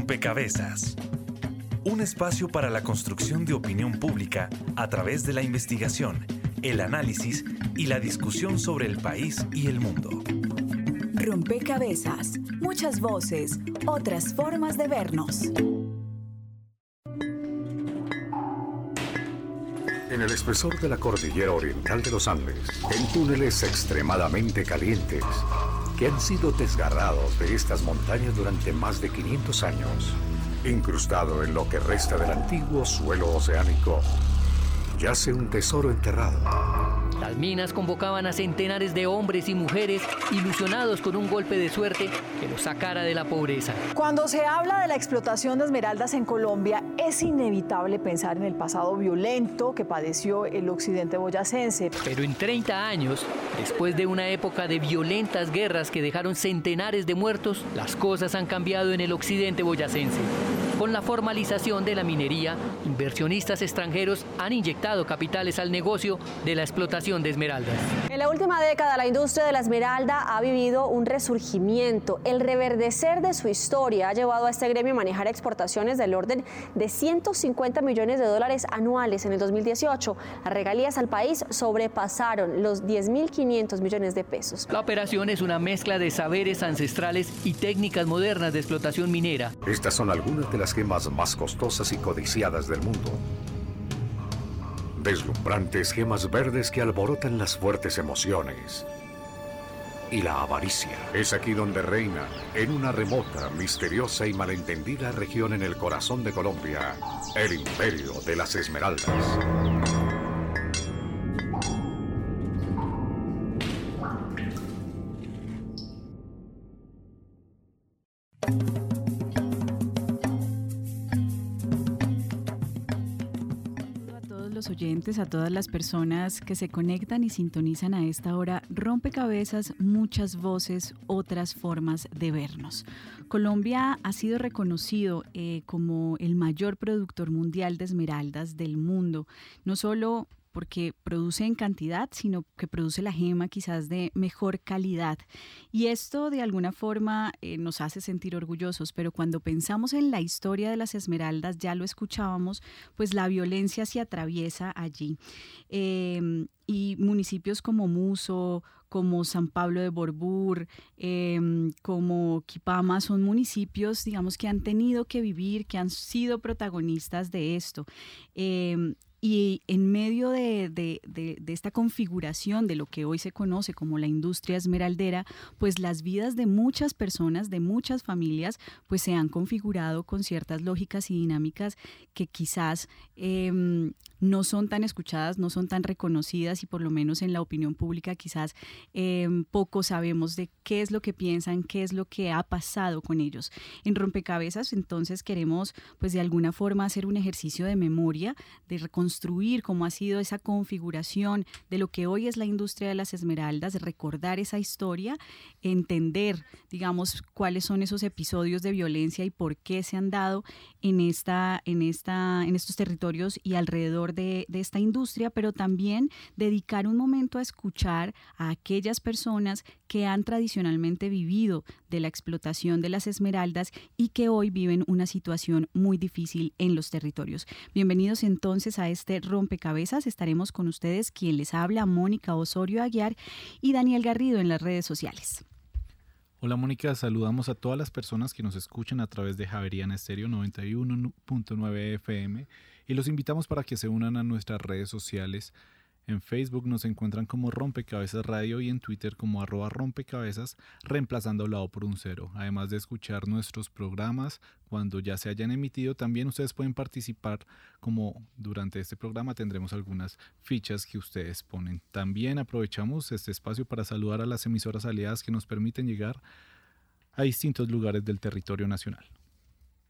Rompecabezas. Un espacio para la construcción de opinión pública a través de la investigación, el análisis y la discusión sobre el país y el mundo. Rompecabezas. Muchas voces, otras formas de vernos. En el espesor de la cordillera oriental de los Andes, en túneles extremadamente calientes, que han sido desgarrados de estas montañas durante más de 500 años, incrustado en lo que resta del antiguo suelo oceánico, yace un tesoro enterrado las minas convocaban a centenares de hombres y mujeres ilusionados con un golpe de suerte que los sacara de la pobreza. Cuando se habla de la explotación de esmeraldas en Colombia, es inevitable pensar en el pasado violento que padeció el occidente boyacense. Pero en 30 años, después de una época de violentas guerras que dejaron centenares de muertos, las cosas han cambiado en el occidente boyacense. Con la formalización de la minería, inversionistas extranjeros han inyectado capitales al negocio de la explotación de esmeraldas. En la última década, la industria de la esmeralda ha vivido un resurgimiento. El reverdecer de su historia ha llevado a este gremio a manejar exportaciones del orden de 150 millones de dólares anuales en el 2018. Las regalías al país sobrepasaron los 10.500 millones de pesos. La operación es una mezcla de saberes ancestrales y técnicas modernas de explotación minera. Estas son algunas de las gemas más costosas y codiciadas del mundo. Deslumbrantes gemas verdes que alborotan las fuertes emociones. Y la avaricia es aquí donde reina, en una remota, misteriosa y malentendida región en el corazón de Colombia, el imperio de las esmeraldas. A todas las personas que se conectan y sintonizan a esta hora. Rompecabezas, muchas voces, otras formas de vernos. Colombia ha sido reconocido eh, como el mayor productor mundial de esmeraldas del mundo, no solo porque produce en cantidad, sino que produce la gema quizás de mejor calidad. Y esto de alguna forma eh, nos hace sentir orgullosos, pero cuando pensamos en la historia de las esmeraldas, ya lo escuchábamos, pues la violencia se atraviesa allí. Em, y municipios como Muso, como San Pablo de Borbur, em, como Quipama, son municipios, digamos, que han tenido que vivir, que han sido protagonistas de esto. Em, y en medio de, esta configuración de lo que hoy se conoce como la industria esmeraldera, pues las vidas de muchas personas, de muchas familias, pues se han configurado con ciertas lógicas y dinámicas que quizás em, no son tan escuchadas, no son tan reconocidas y por lo menos en la opinión pública quizás em, poco sabemos de qué es lo que piensan, qué es lo que ha pasado con ellos. En rompecabezas entonces queremos pues de alguna forma hacer un ejercicio de memoria, de reconstruir cómo ha sido esa configuración de lo que hoy es la industria de las esmeraldas, recordar esa historia, entender digamos cuáles son esos episodios de violencia y por qué se han dado en, esta, en, esta, en estos territorios y alrededor de, esta industria, pero también dedicar un momento a escuchar a aquellas personas que han tradicionalmente vivido de la explotación de las esmeraldas y que hoy viven una situación muy difícil en los territorios. Bienvenidos entonces a este rompecabezas. Estaremos con ustedes quien les habla, Mónica Osorio Aguiar y Daniel Garrido en las redes sociales. Hola Mónica, saludamos a todas las personas que nos escuchan a través de Javeriana Estéreo 91.9 FM y los invitamos para que se unan a nuestras redes sociales. En Facebook nos encuentran como Rompecabezas Radio y en Twitter como arroba rompecabezas, reemplazando la O por un cero. Además de escuchar nuestros programas cuando ya se hayan emitido, también ustedes pueden participar como durante este programa tendremos algunas fichas que ustedes ponen. También aprovechamos este espacio para saludar a las emisoras aliadas que nos permiten llegar a distintos lugares del territorio nacional.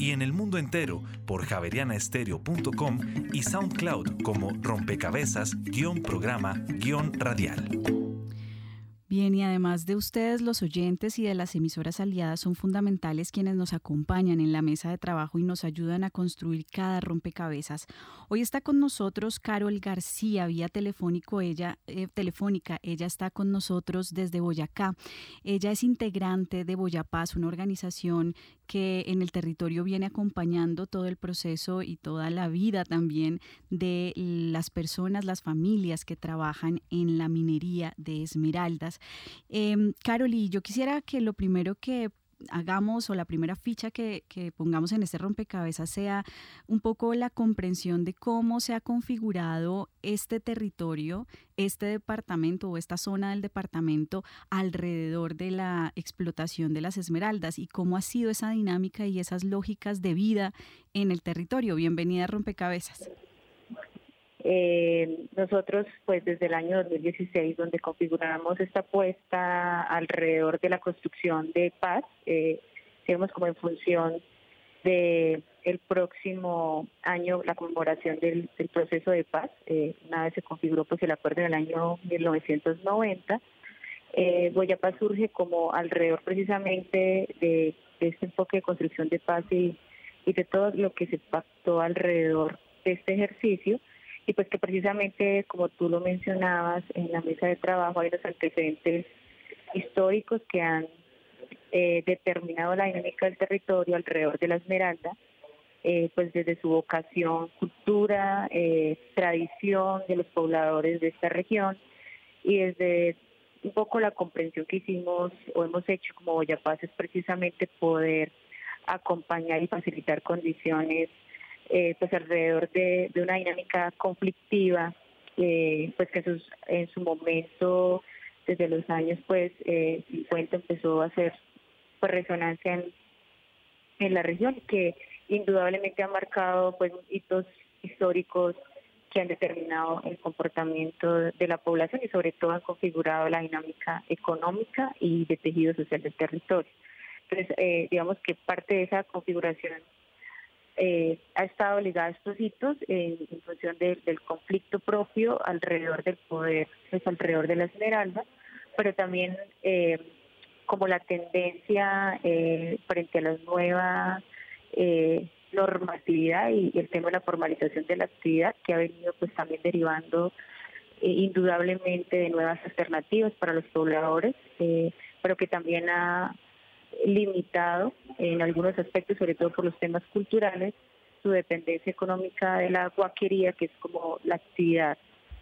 y en el mundo entero por javerianaestereo.com y SoundCloud como rompecabezas-programa-radial. Bien, y además de ustedes, los oyentes y de las emisoras aliadas son fundamentales quienes nos acompañan en la mesa de trabajo y nos ayudan a construir cada rompecabezas. Hoy está con nosotros Carol García, vía telefónico, ella, eh, telefónica. Ella está con nosotros desde Boyacá. Ella es integrante de Boyapaz, una organización que en el territorio viene acompañando todo el proceso y toda la vida también de las personas, las familias que trabajan en la minería de esmeraldas. Eh, Carol, yo quisiera que lo primero que hagamos o la primera ficha que, pongamos en este rompecabezas sea un poco la comprensión de cómo se ha configurado este territorio, este departamento o esta zona del departamento alrededor de la explotación de las esmeraldas y cómo ha sido esa dinámica y esas lógicas de vida en el territorio. Bienvenida a Rompecabezas. Eh, nosotros, pues desde el año 2016, donde configuramos esta apuesta alrededor de la construcción de paz, eh, digamos como en función de el próximo año la conmemoración del, proceso de paz. Eh, una vez se configuró pues el acuerdo en el año 1990. Eh, Boyapaz surge como alrededor precisamente de, este enfoque de construcción de paz y, y de todo lo que se pactó alrededor de este ejercicio y pues que precisamente, como tú lo mencionabas, en la mesa de trabajo hay los antecedentes históricos que han eh, determinado la dinámica del territorio alrededor de la Esmeralda, eh, pues desde su vocación, cultura, eh, tradición de los pobladores de esta región y desde un poco la comprensión que hicimos o hemos hecho como Boyapaz es precisamente poder acompañar y facilitar condiciones eh, pues alrededor de, una dinámica conflictiva, eh, pues que en su momento, desde los años pues 50 eh, empezó a hacer pues, resonancia en, en la región, que indudablemente ha marcado pues hitos históricos que han determinado el comportamiento de la población y sobre todo han configurado la dinámica económica y de tejido social del territorio. Entonces, digamos que parte de esa configuración eh, ha estado ligada a estos hitos en, función del conflicto propio alrededor del poder, pues alrededor de la esmeralda, pero también eh, como la tendencia eh, frente a la nueva normatividad y, el tema de la formalización de la actividad que ha venido pues también derivando indudablemente de nuevas alternativas para los pobladores, pero que también ha limitado en algunos aspectos, sobre todo por los temas culturales, su dependencia económica de la guaquería, que es como la actividad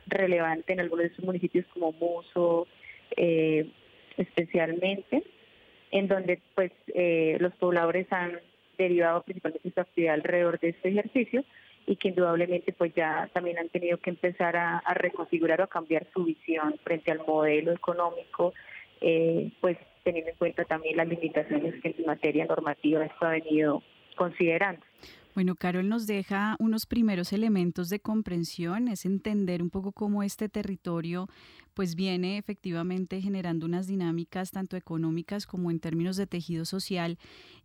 relevante en algunos de sus municipios como Muso, eh, especialmente, en donde pues eh, los pobladores han derivado principalmente su actividad alrededor de este ejercicio y que indudablemente pues ya también han tenido que empezar a, reconfigurar o a cambiar su visión frente al modelo económico, eh, pues teniendo en cuenta también las limitaciones que en materia normativa esto ha venido considerando. Bueno, Carol nos deja unos primeros elementos de comprensión, es entender un poco cómo este territorio pues viene efectivamente generando unas dinámicas tanto económicas como en términos de tejido social,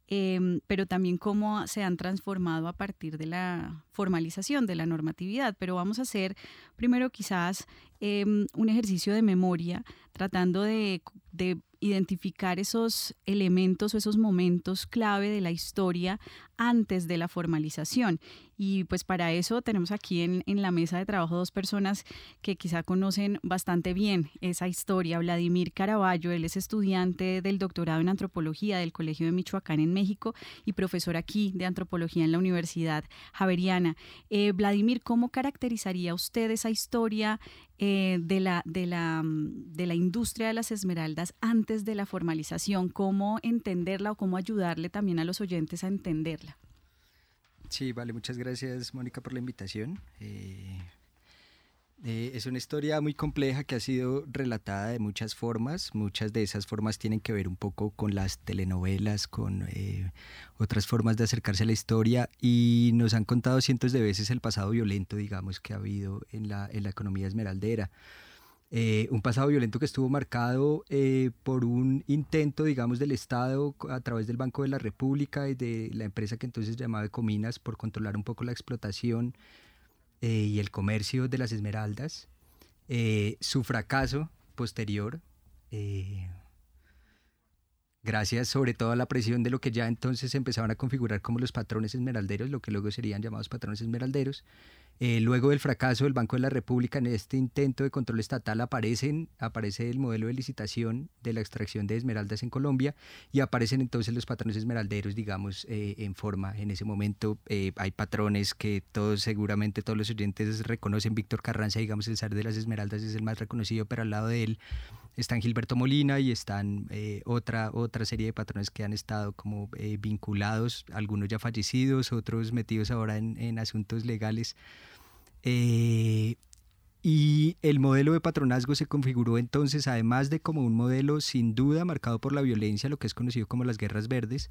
em, pero también cómo se han transformado a partir de la formalización de la normatividad. Pero vamos a hacer primero quizás em, un ejercicio de memoria tratando de, de identificar esos elementos o esos momentos clave de la historia antes de la formalización. Y pues para eso tenemos aquí en, en, la mesa de trabajo dos personas que quizá conocen bastante bien esa historia. Vladimir Caraballo, él es estudiante del doctorado en antropología del Colegio de Michoacán en México y profesor aquí de antropología en la Universidad Javeriana. Eh, Vladimir, ¿cómo caracterizaría usted esa historia eh, de, la, de, la, de la industria de las esmeraldas antes de la formalización? ¿Cómo entenderla o cómo ayudarle también a los oyentes a entenderla? Sí, vale, muchas gracias Mónica por la invitación. Eh, eh, es una historia muy compleja que ha sido relatada de muchas formas. Muchas de esas formas tienen que ver un poco con las telenovelas, con eh, otras formas de acercarse a la historia y nos han contado cientos de veces el pasado violento, digamos, que ha habido en la, en la economía esmeraldera. Eh, un pasado violento que estuvo marcado eh, por un intento, digamos, del Estado a través del Banco de la República y de la empresa que entonces llamaba Ecominas por controlar un poco la explotación eh, y el comercio de las esmeraldas. su fracaso posterior, gracias sobre todo a la presión de lo que ya entonces empezaban a configurar como los patrones esmeralderos, lo que luego serían llamados patrones esmeralderos, eh, luego del fracaso del Banco de la República en este intento de control estatal aparecen, aparece el modelo de licitación de la extracción de esmeraldas en Colombia y aparecen entonces los patrones esmeralderos, digamos, eh, en forma. En ese momento eh, hay patrones que todos, seguramente todos los oyentes reconocen. Víctor Carranza, digamos, el zar de las esmeraldas es el más reconocido, pero al lado de él están Gilberto Molina y están otra, otra serie de patrones que han estado como vinculados, algunos ya fallecidos, otros metidos ahora en, en asuntos legales. Eh, y el modelo de patronazgo se configuró entonces, además de como un modelo sin duda marcado por la violencia, lo que es conocido como las guerras verdes,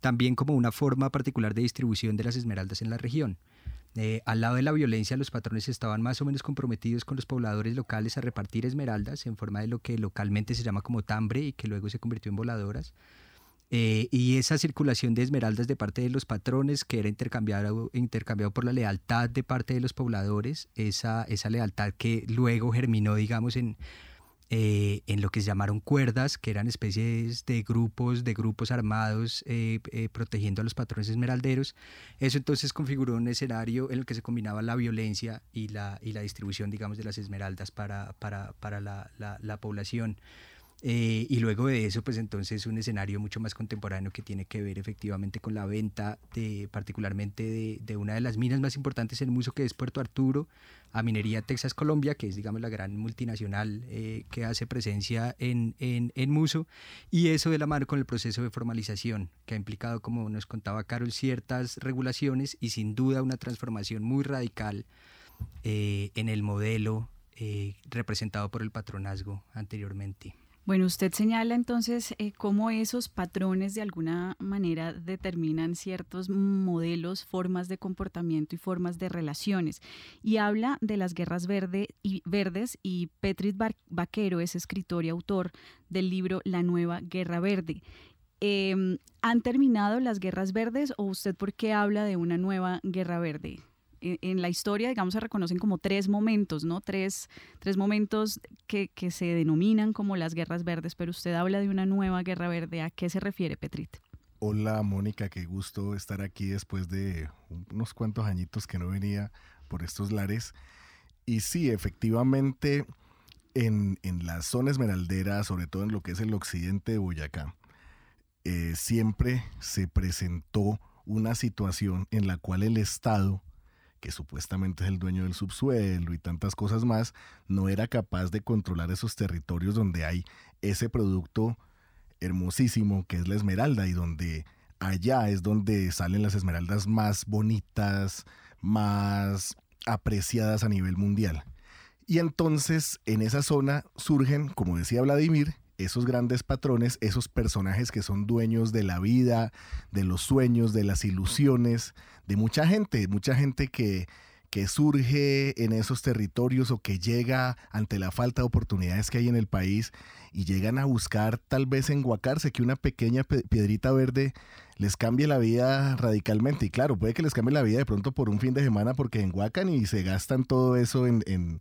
también como una forma particular de distribución de las esmeraldas en la región. Eh, al lado de la violencia, los patrones estaban más o menos comprometidos con los pobladores locales a repartir esmeraldas en forma de lo que localmente se llama como tambre y que luego se convirtió en voladoras. Eh, y esa circulación de esmeraldas de parte de los patrones, que era intercambiado, intercambiado por la lealtad de parte de los pobladores, esa, esa lealtad que luego germinó, digamos, en, eh, en lo que se llamaron cuerdas, que eran especies de grupos, de grupos armados eh, protegiendo a los patrones esmeralderos. Eso entonces configuró un escenario en el que se combinaba la violencia y la, y la distribución, digamos, de las esmeraldas para, para, para la, la, la población. Eh, y luego de eso, pues entonces un escenario mucho más contemporáneo que tiene que ver efectivamente con la venta de particularmente de, una de las minas más importantes en Muso, que es Puerto Arturo, a Minería Texas Colombia, que es digamos la gran multinacional eh, que hace presencia en, en, en, Muso, y eso de la mano con el proceso de formalización, que ha implicado, como nos contaba Carol, ciertas regulaciones y sin duda una transformación muy radical eh, en el modelo representado por el patronazgo anteriormente. Bueno, usted señala entonces eh, cómo esos patrones de alguna manera determinan ciertos modelos, formas de comportamiento y formas de relaciones. Y habla de las guerras verde y, verdes y Petris Vaquero es escritor y autor del libro La Nueva Guerra Verde. Em, ¿Han terminado las guerras verdes o usted por qué habla de una nueva guerra verde? En la historia, digamos, se reconocen como tres momentos, ¿no? Tres, tres momentos que, que, se denominan como las guerras verdes, pero usted habla de una nueva guerra verde. ¿A qué se refiere, Petrit? Hola, Mónica, qué gusto estar aquí después de unos cuantos añitos que no venía por estos lares. Y sí, efectivamente, en, en la zona esmeraldera, sobre todo en lo que es el occidente de Boyacá, eh, siempre se presentó una situación en la cual el Estado que supuestamente es el dueño del subsuelo y tantas cosas más, no era capaz de controlar esos territorios donde hay ese producto hermosísimo que es la esmeralda y donde allá es donde salen las esmeraldas más bonitas, más apreciadas a nivel mundial. Y entonces en esa zona surgen, como decía Vladimir, esos grandes patrones, esos personajes que son dueños de la vida, de los sueños, de las ilusiones, de mucha gente, mucha gente que, que surge en esos territorios o que llega ante la falta de oportunidades que hay en el país y llegan a buscar tal vez enguacarse, que una pequeña piedrita verde les cambie la vida radicalmente. Y claro, puede que les cambie la vida de pronto por un fin de semana porque enguacan y se gastan todo eso en, en,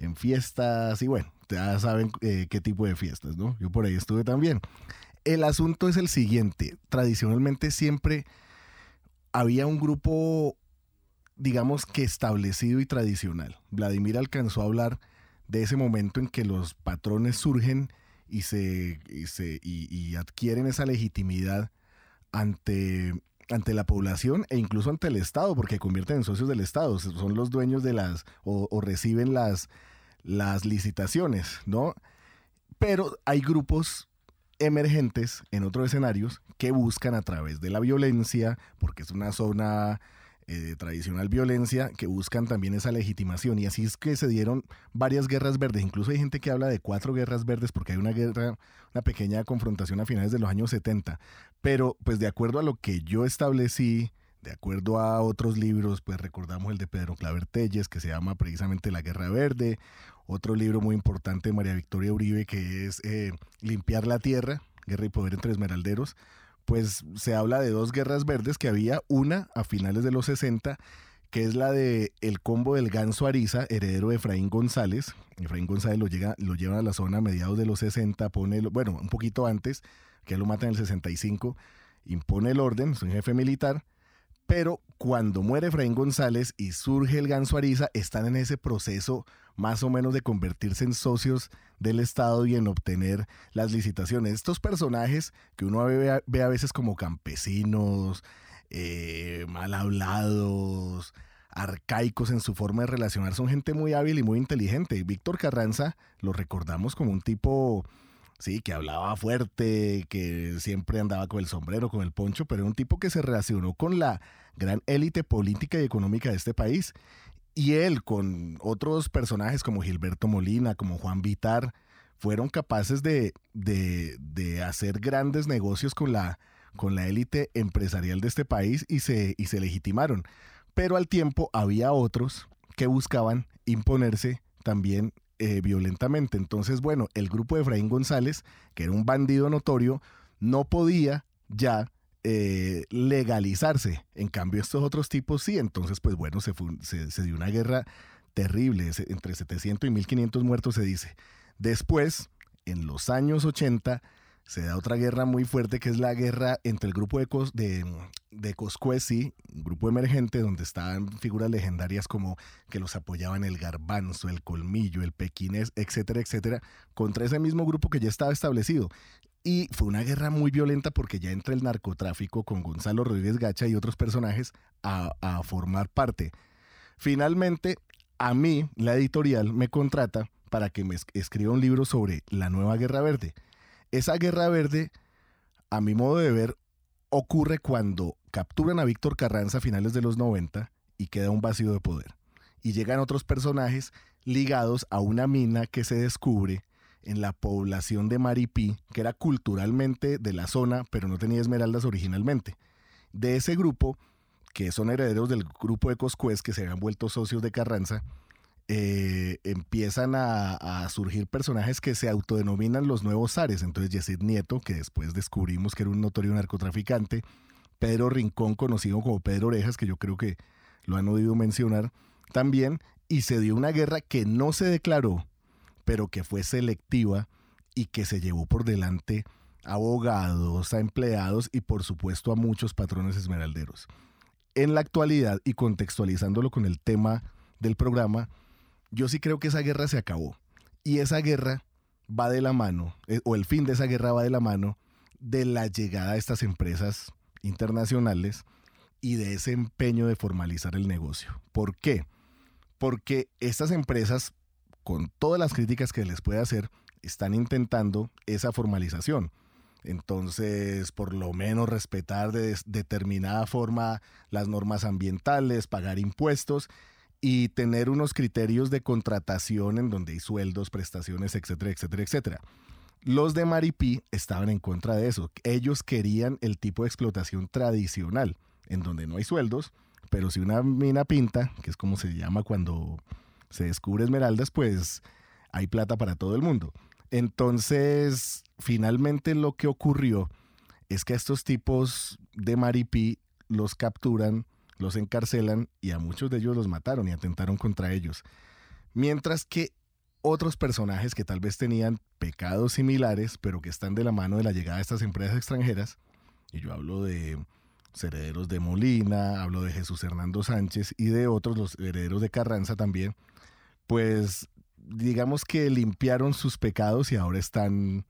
en fiestas y bueno, ya saben eh, qué tipo de fiestas, ¿no? Yo por ahí estuve también. El asunto es el siguiente, tradicionalmente siempre había un grupo, digamos que establecido y tradicional. Vladimir alcanzó a hablar de ese momento en que los patrones surgen y, se, y, adquieren esa legitimidad ante, ante la población e incluso ante el Estado, porque convierten en socios del Estado, son los dueños de las o reciben las las licitaciones, ¿no? Pero hay grupos emergentes en otros escenarios que buscan a través de la violencia, porque es una zona eh, de tradicional violencia, que buscan también esa legitimación. Y así es que se dieron varias guerras verdes. Incluso hay gente que habla de cuatro guerras verdes porque hay una guerra, una pequeña confrontación a finales de los años 70. Pero pues de acuerdo a lo que yo establecí De acuerdo a otros libros, pues recordamos el de Pedro Claver Telles, que se llama precisamente La Guerra Verde, otro libro muy importante de María Victoria Uribe, que es eh, Limpiar la Tierra, Guerra y Poder entre Esmeralderos, pues se habla de dos guerras verdes que había, una a finales de los 60, que es la de el combo del Ganso Ariza, heredero de Efraín González. Efraín González lo, llega, lo lleva a la zona a mediados de los 60, pone, bueno, un poquito antes, que lo mata en el 65, impone el orden, es un jefe militar, pero cuando muere Efraín González y surge el Ganso Ariza, están en ese proceso más o menos de convertirse en socios del Estado y en obtener las licitaciones. Estos personajes que uno ve a, ve a veces como campesinos, eh, mal hablados, arcaicos en su forma de relacionar, son gente muy hábil y muy inteligente. Víctor Carranza lo recordamos como un tipo, sí, que hablaba fuerte, que siempre andaba con el sombrero, con el poncho, pero era un tipo que se relacionó con la gran élite política y económica de este país y él con otros personajes como Gilberto Molina, como Juan Vitar, fueron capaces de, de, hacer grandes negocios con la, con la élite empresarial de este país y se, y se legitimaron. Pero al tiempo había otros que buscaban imponerse también eh, violentamente. Entonces, bueno, el grupo de Efraín González, que era un bandido notorio, no podía ya eh, legalizarse. En cambio, estos otros tipos sí. Entonces, pues bueno, se, se, dio una guerra terrible, entre 700 y 1500 muertos se dice. Después, en los años 80, se da otra guerra muy fuerte que es la guerra entre el grupo de, de, de Coscuesi, un grupo emergente donde estaban figuras legendarias como que los apoyaban el garbanzo, el colmillo, el pequinés, etcétera, etcétera, contra ese mismo grupo que ya estaba establecido. Y fue una guerra muy violenta porque ya entra el narcotráfico con Gonzalo Rodríguez Gacha y otros personajes a, formar parte. Finalmente, a mí, la editorial me contrata para que me escriba un libro sobre la nueva Guerra Verde. Esa Guerra Verde, a mi modo de ver, ocurre cuando capturan a Víctor Carranza a finales de los 90 y queda un vacío de poder. Y llegan otros personajes ligados a una mina que se descubre en la población de Maripí, que era culturalmente de la zona, pero no tenía esmeraldas originalmente. De ese grupo, que son herederos del grupo de Coscuez, que se habían vuelto socios de Carranza, eh, empiezan a, surgir personajes que se autodenominan los nuevos zares. Entonces, Yesid Nieto, que después descubrimos que era un notorio narcotraficante, Pedro Rincón, conocido como Pedro Orejas, que yo creo que lo han oído mencionar también, y se dio una guerra que no se declaró pero que fue selectiva y que se llevó por delante a abogados, a empleados y por supuesto a muchos patrones esmeralderos. En la actualidad y contextualizándolo con el tema del programa, yo sí creo que esa guerra se acabó. Y esa guerra va de la mano, eh, o el fin de esa guerra va de la mano de la llegada de estas empresas internacionales y de ese empeño de formalizar el negocio. ¿Por qué? Porque estas empresas con todas las críticas que les puede hacer, están intentando esa formalización. Entonces, por lo menos respetar de determinada forma las normas ambientales, pagar impuestos y tener unos criterios de contratación en donde hay sueldos, prestaciones, etcétera, etcétera, etcétera. Los de Maripí estaban en contra de eso. Ellos querían el tipo de explotación tradicional, en donde no hay sueldos, pero si una mina pinta, que es como se llama cuando se descubre esmeraldas, pues hay plata para todo el mundo. Entonces, finalmente lo que ocurrió es que estos tipos de Maripí los capturan, los encarcelan y a muchos de ellos los mataron y atentaron contra ellos. Mientras que otros personajes que tal vez tenían pecados similares, pero que están de la mano de la llegada de estas empresas extranjeras, y yo hablo de herederos de Molina, hablo de Jesús Hernando Sánchez y de otros, los herederos de Carranza también, pues digamos que limpiaron sus pecados y ahora están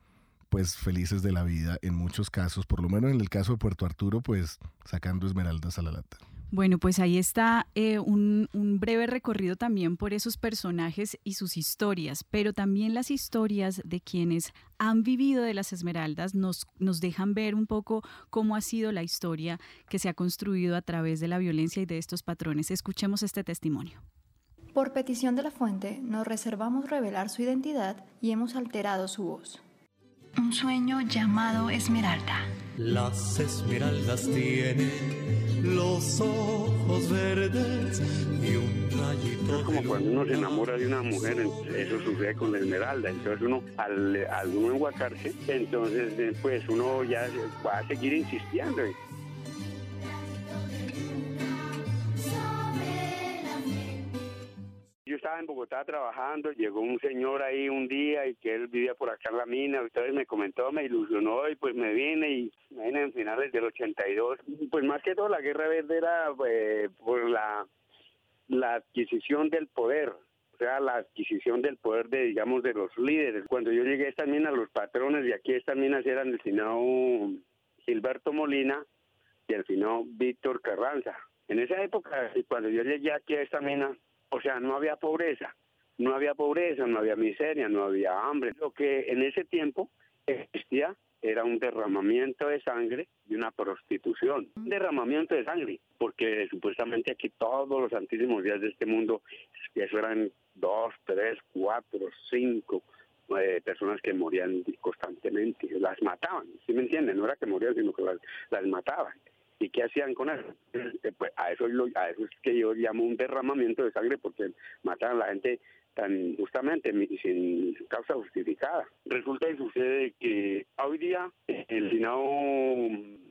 pues felices de la vida en muchos casos, por lo menos en el caso de Puerto Arturo, pues sacando esmeraldas a la lata. Bueno, pues ahí está eh, un, un, breve recorrido también por esos personajes y sus historias, pero también las historias de quienes han vivido de las esmeraldas nos, nos dejan ver un poco cómo ha sido la historia que se ha construido a través de la violencia y de estos patrones. Escuchemos este testimonio. Por petición de la fuente, nos reservamos revelar su identidad y hemos alterado su voz. Un sueño llamado Esmeralda. Las esmeraldas tienen los ojos verdes y un rayito. Es como cuando uno se enamora de una mujer, eso sucede con la esmeralda. Entonces uno, al, al uno enguacarse, entonces eh, pues uno ya va a seguir insistiendo. Yo estaba en Bogotá trabajando, llegó un señor ahí un día y que él vivía por acá en la mina, entonces me comentó, me ilusionó y pues me vine y me vine en finales del 82. Pues más que todo la guerra verde era eh, por la, la adquisición del poder, o sea, la adquisición del poder de, digamos, de los líderes. Cuando yo llegué a estas minas, los patrones de aquí estas minas eran el finado Gilberto Molina y el finado Víctor Carranza. En esa época, cuando yo llegué aquí a esta mina, o sea, no había pobreza, no había pobreza, no había miseria, no había hambre. Lo que en ese tiempo existía era un derramamiento de sangre y una prostitución. Un derramamiento de sangre, porque supuestamente aquí todos los santísimos días de este mundo, eso eran dos, tres, cuatro, cinco eh, personas que morían constantemente, las mataban, ¿sí me entienden? No era que morían, sino que las, las mataban. ¿Y qué hacían con eso? Eh, pues a eso, a eso es que yo llamo un derramamiento de sangre porque mataban a la gente tan justamente sin causa justificada. Resulta y sucede que hoy día el finado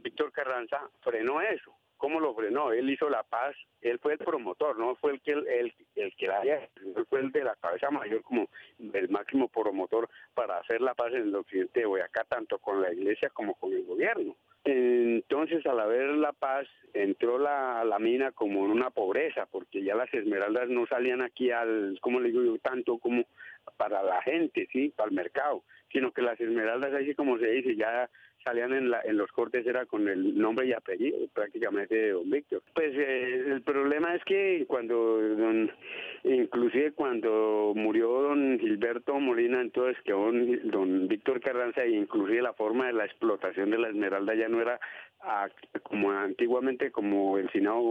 Víctor Carranza frenó eso. ¿Cómo lo frenó? Él hizo la paz, él fue el promotor, no fue el que el, el, que la él fue el de la cabeza mayor como el máximo promotor para hacer la paz en el occidente de Boyacá, tanto con la iglesia como con el gobierno. Entonces, al haber la paz, entró la, la mina como en una pobreza, porque ya las esmeraldas no salían aquí al, como le digo yo, tanto como para la gente, sí, para el mercado, sino que las esmeraldas, así como se dice, ya salían en, la, en los cortes era con el nombre y apellido prácticamente de don Víctor. Pues eh, el problema es que cuando, don, inclusive cuando murió don Gilberto Molina, entonces que don, Víctor Carranza, e inclusive la forma de la explotación de la esmeralda ya no era como antiguamente como el Senado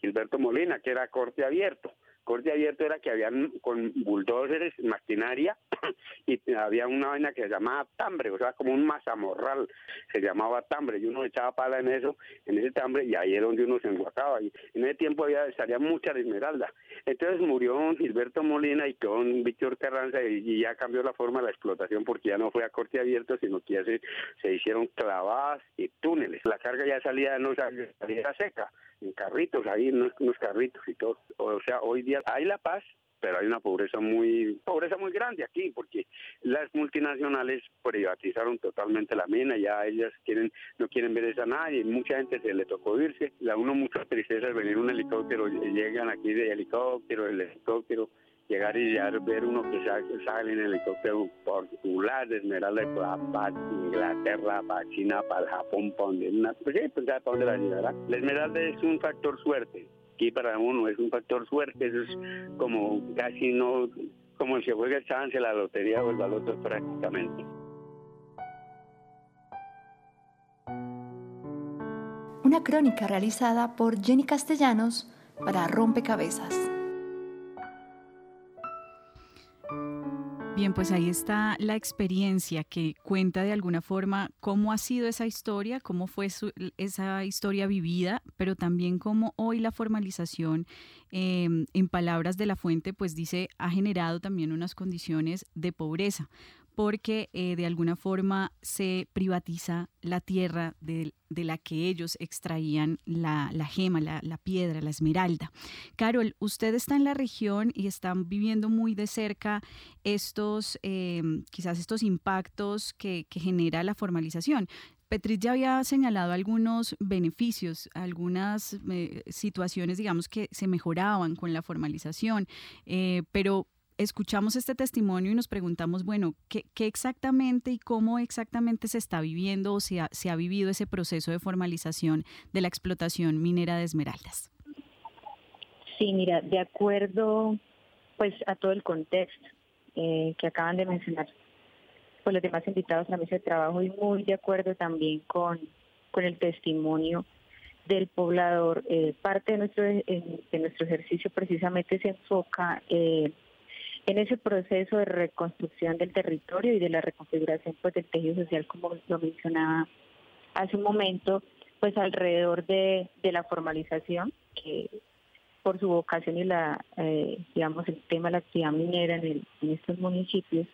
Gilberto Molina, que era corte abierto corte abierto era que habían con bulldozers, maquinaria, y había una vaina que se llamaba tambre, o sea, como un mazamorral, se llamaba tambre, y uno echaba pala en eso, en ese tambre, y ahí era donde uno se enguacaba, y en ese tiempo había, salía mucha esmeralda. Entonces murió Gilberto Molina y quedó Víctor Carranza, y, ya cambió la forma de la explotación, porque ya no fue a corte abierto, sino que ya se, se hicieron clavadas y túneles. La carga ya salía, no salía seca, en carritos, ahí unos, unos carritos y todo. O sea, hoy día hay la paz, pero hay una pobreza muy pobreza muy grande aquí porque las multinacionales privatizaron totalmente la mina ya ellas quieren no quieren ver esa nadie mucha gente se le tocó irse la uno mucha tristeza es venir un helicóptero llegan aquí de helicóptero el helicóptero llegar y ya ver uno que sale en helicóptero particular de Esmeralda para Inglaterra, para China, para Japón, para donde una, pues sí, pues para dónde la llegará. La Esmeralda es un factor suerte, aquí para uno es un factor suerte, eso es como casi no, como si juega el chance, la lotería o el baloto prácticamente. Una crónica realizada por Jenny Castellanos para Rompecabezas. Bien, pues ahí está la experiencia que cuenta de alguna forma cómo ha sido esa historia, cómo fue esa historia vivida, pero también cómo hoy la formalización, em, en palabras de la fuente, pues dice, ha generado también unas condiciones de pobreza porque eh, de alguna forma se privatiza la tierra de, la que ellos extraían la, gema, la, piedra, la esmeralda. Carol, usted está en la región y están viviendo muy de cerca estos, em, quizás estos impactos que, genera la formalización. Petrit ya había señalado algunos beneficios, algunas eh, situaciones, digamos, que se mejoraban con la formalización, eh, pero escuchamos este testimonio y nos preguntamos, bueno, ¿qué, exactamente y cómo exactamente se está viviendo o se ha, se ha vivido ese proceso de formalización de la explotación minera de esmeraldas? Sí, mira, de acuerdo pues a todo el contexto eh, que acaban de mencionar pues los demás invitados a la mesa de trabajo y muy de acuerdo también con, el testimonio del poblador. Eh, parte de nuestro, de nuestro ejercicio precisamente se enfoca eh, en ese proceso de reconstrucción del territorio y de la reconfiguración pues, del tejido social, como lo mencionaba hace un momento, pues alrededor de, la formalización, que por su vocación y la, eh, digamos, el tema de la actividad minera en, en estos municipios,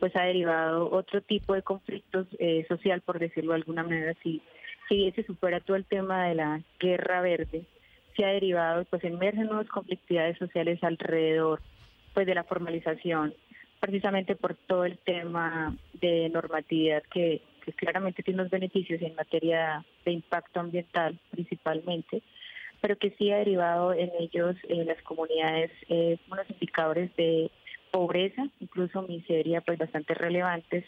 pues ha derivado otro tipo de conflictos eh, social, por decirlo de alguna manera, si, si se supera todo el tema de la guerra verde, se ha derivado, pues emergen nuevas conflictividades sociales alrededor pues de la formalización, precisamente por todo el tema de normatividad que, claramente tiene unos beneficios en materia de impacto ambiental principalmente, pero que sí ha derivado en ellos, en las comunidades, eh, unos indicadores de pobreza, incluso miseria, pues bastante relevantes,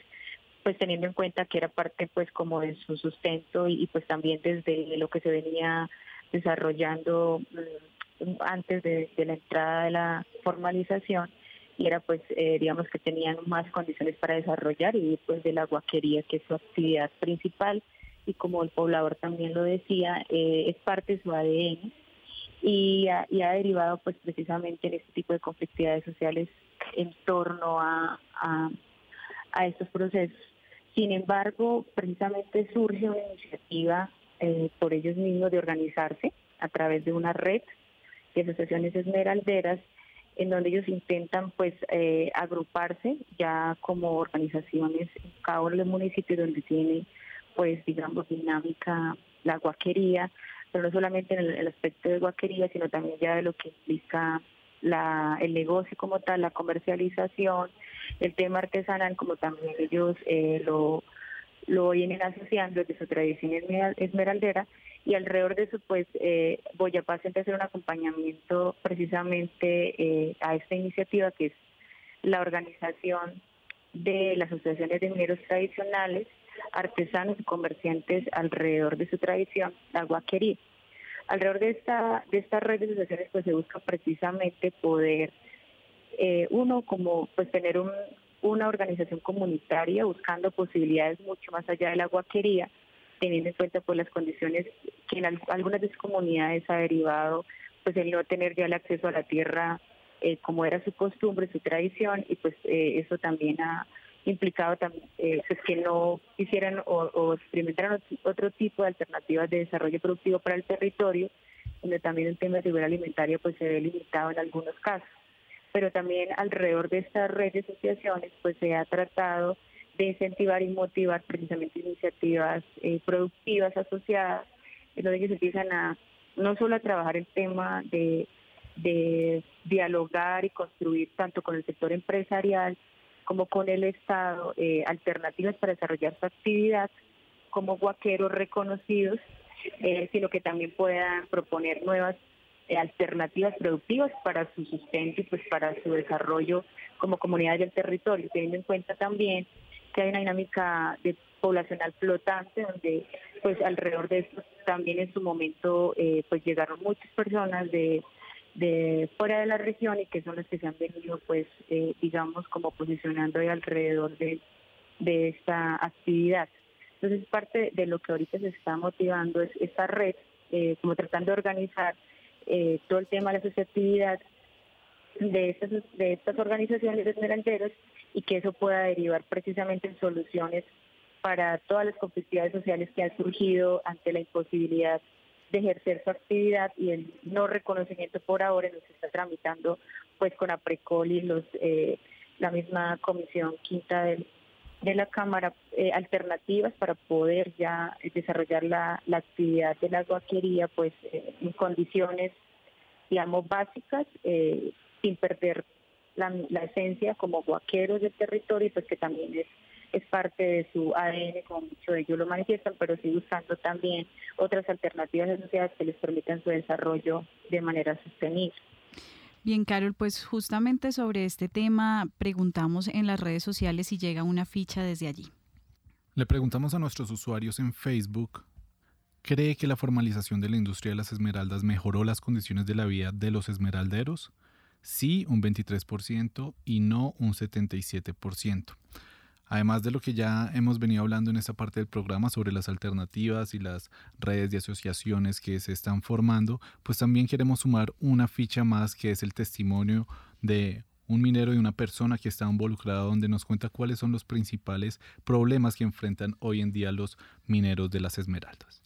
pues teniendo en cuenta que era parte pues como de su sustento y, pues también desde lo que se venía desarrollando mm, antes de, la entrada de la formalización y era pues eh, digamos que tenían más condiciones para desarrollar y pues de la guaquería que es su actividad principal y como el poblador también lo decía eh, es parte de su ADN y ha, derivado pues precisamente en este tipo de conflictividades sociales en torno a, a, a estos procesos. Sin embargo, precisamente surge una iniciativa eh, por ellos mismos de organizarse a través de una red de asociaciones esmeralderas en donde ellos intentan pues eh, agruparse ya como organizaciones en cada uno de los municipios donde tiene pues digamos dinámica la guaquería, pero no solamente en el, aspecto de guaquería, sino también ya de lo que implica la, el negocio como tal, la comercialización, el tema artesanal, como también ellos eh, lo, lo vienen asociando desde su tradición esmeraldera y alrededor de eso pues eh, Boyapá siempre hacer un acompañamiento precisamente eh, a esta iniciativa que es la organización de las asociaciones de mineros tradicionales, artesanos y comerciantes alrededor de su tradición, la guaquería. Alrededor de esta, de esta red de asociaciones pues se busca precisamente poder, eh, uno, como pues tener un, una organización comunitaria buscando posibilidades mucho más allá de la guaquería, teniendo en cuenta pues las condiciones que en algunas de sus comunidades ha derivado pues el no tener ya el acceso a la tierra eh, como era su costumbre, su tradición, y pues eh, eso también ha implicado eh, pues, que no hicieran o, experimentaran otro tipo de alternativas de desarrollo productivo para el territorio, donde también el tema de seguridad alimentaria pues se ve limitado en algunos casos. Pero también alrededor de estas redes de asociaciones pues se ha tratado de incentivar y motivar precisamente iniciativas eh, productivas asociadas, en donde ellos empiezan a no solo a trabajar el tema de, de dialogar y construir tanto con el sector empresarial, como con el Estado eh, alternativas para desarrollar su actividad como guaqueros reconocidos, eh, sino que también puedan proponer nuevas alternativas productivas para su sustento y pues para su desarrollo como comunidad del territorio, teniendo en cuenta también que hay una dinámica de poblacional flotante donde pues alrededor de esto también en su momento pues llegaron muchas personas de de fuera de la región y que son los que se han venido, pues, eh, digamos, como posicionando ahí alrededor de, de esta actividad. Entonces, parte de lo que ahorita se está motivando es esta red, eh, como tratando de organizar eh, todo el tema de la asociatividad de estas, de estas organizaciones de y que eso pueda derivar precisamente en soluciones para todas las conflictividades sociales que han surgido ante la imposibilidad de ejercer su actividad y el no reconocimiento por ahora nos está tramitando pues con APRECOL y los eh, la misma comisión quinta del, de la Cámara eh, alternativas para poder ya desarrollar la, la actividad de la guaquería pues eh, en condiciones digamos básicas sin perder la, la esencia como guaqueros del territorio pues que también es es parte de su ADN, como muchos de ellos lo manifiestan, pero sí buscando también otras alternativas de sociedad que les permitan su desarrollo de manera sostenible. Bien, Carol, pues justamente sobre este tema preguntamos en las redes sociales si llega una ficha desde allí. Le preguntamos a nuestros usuarios en Facebook, ¿cree que la formalización de la industria de las esmeraldas mejoró las condiciones de la vida de los esmeralderos? Sí, un 23% y no un 77%. Además de lo que ya hemos venido hablando en esta parte del programa sobre las alternativas y las redes de asociaciones que se están formando, pues también queremos sumar una ficha más que es el testimonio de un minero y una persona que está involucrada, donde nos cuenta cuáles son los principales problemas que enfrentan hoy en día los mineros de las Esmeraldas.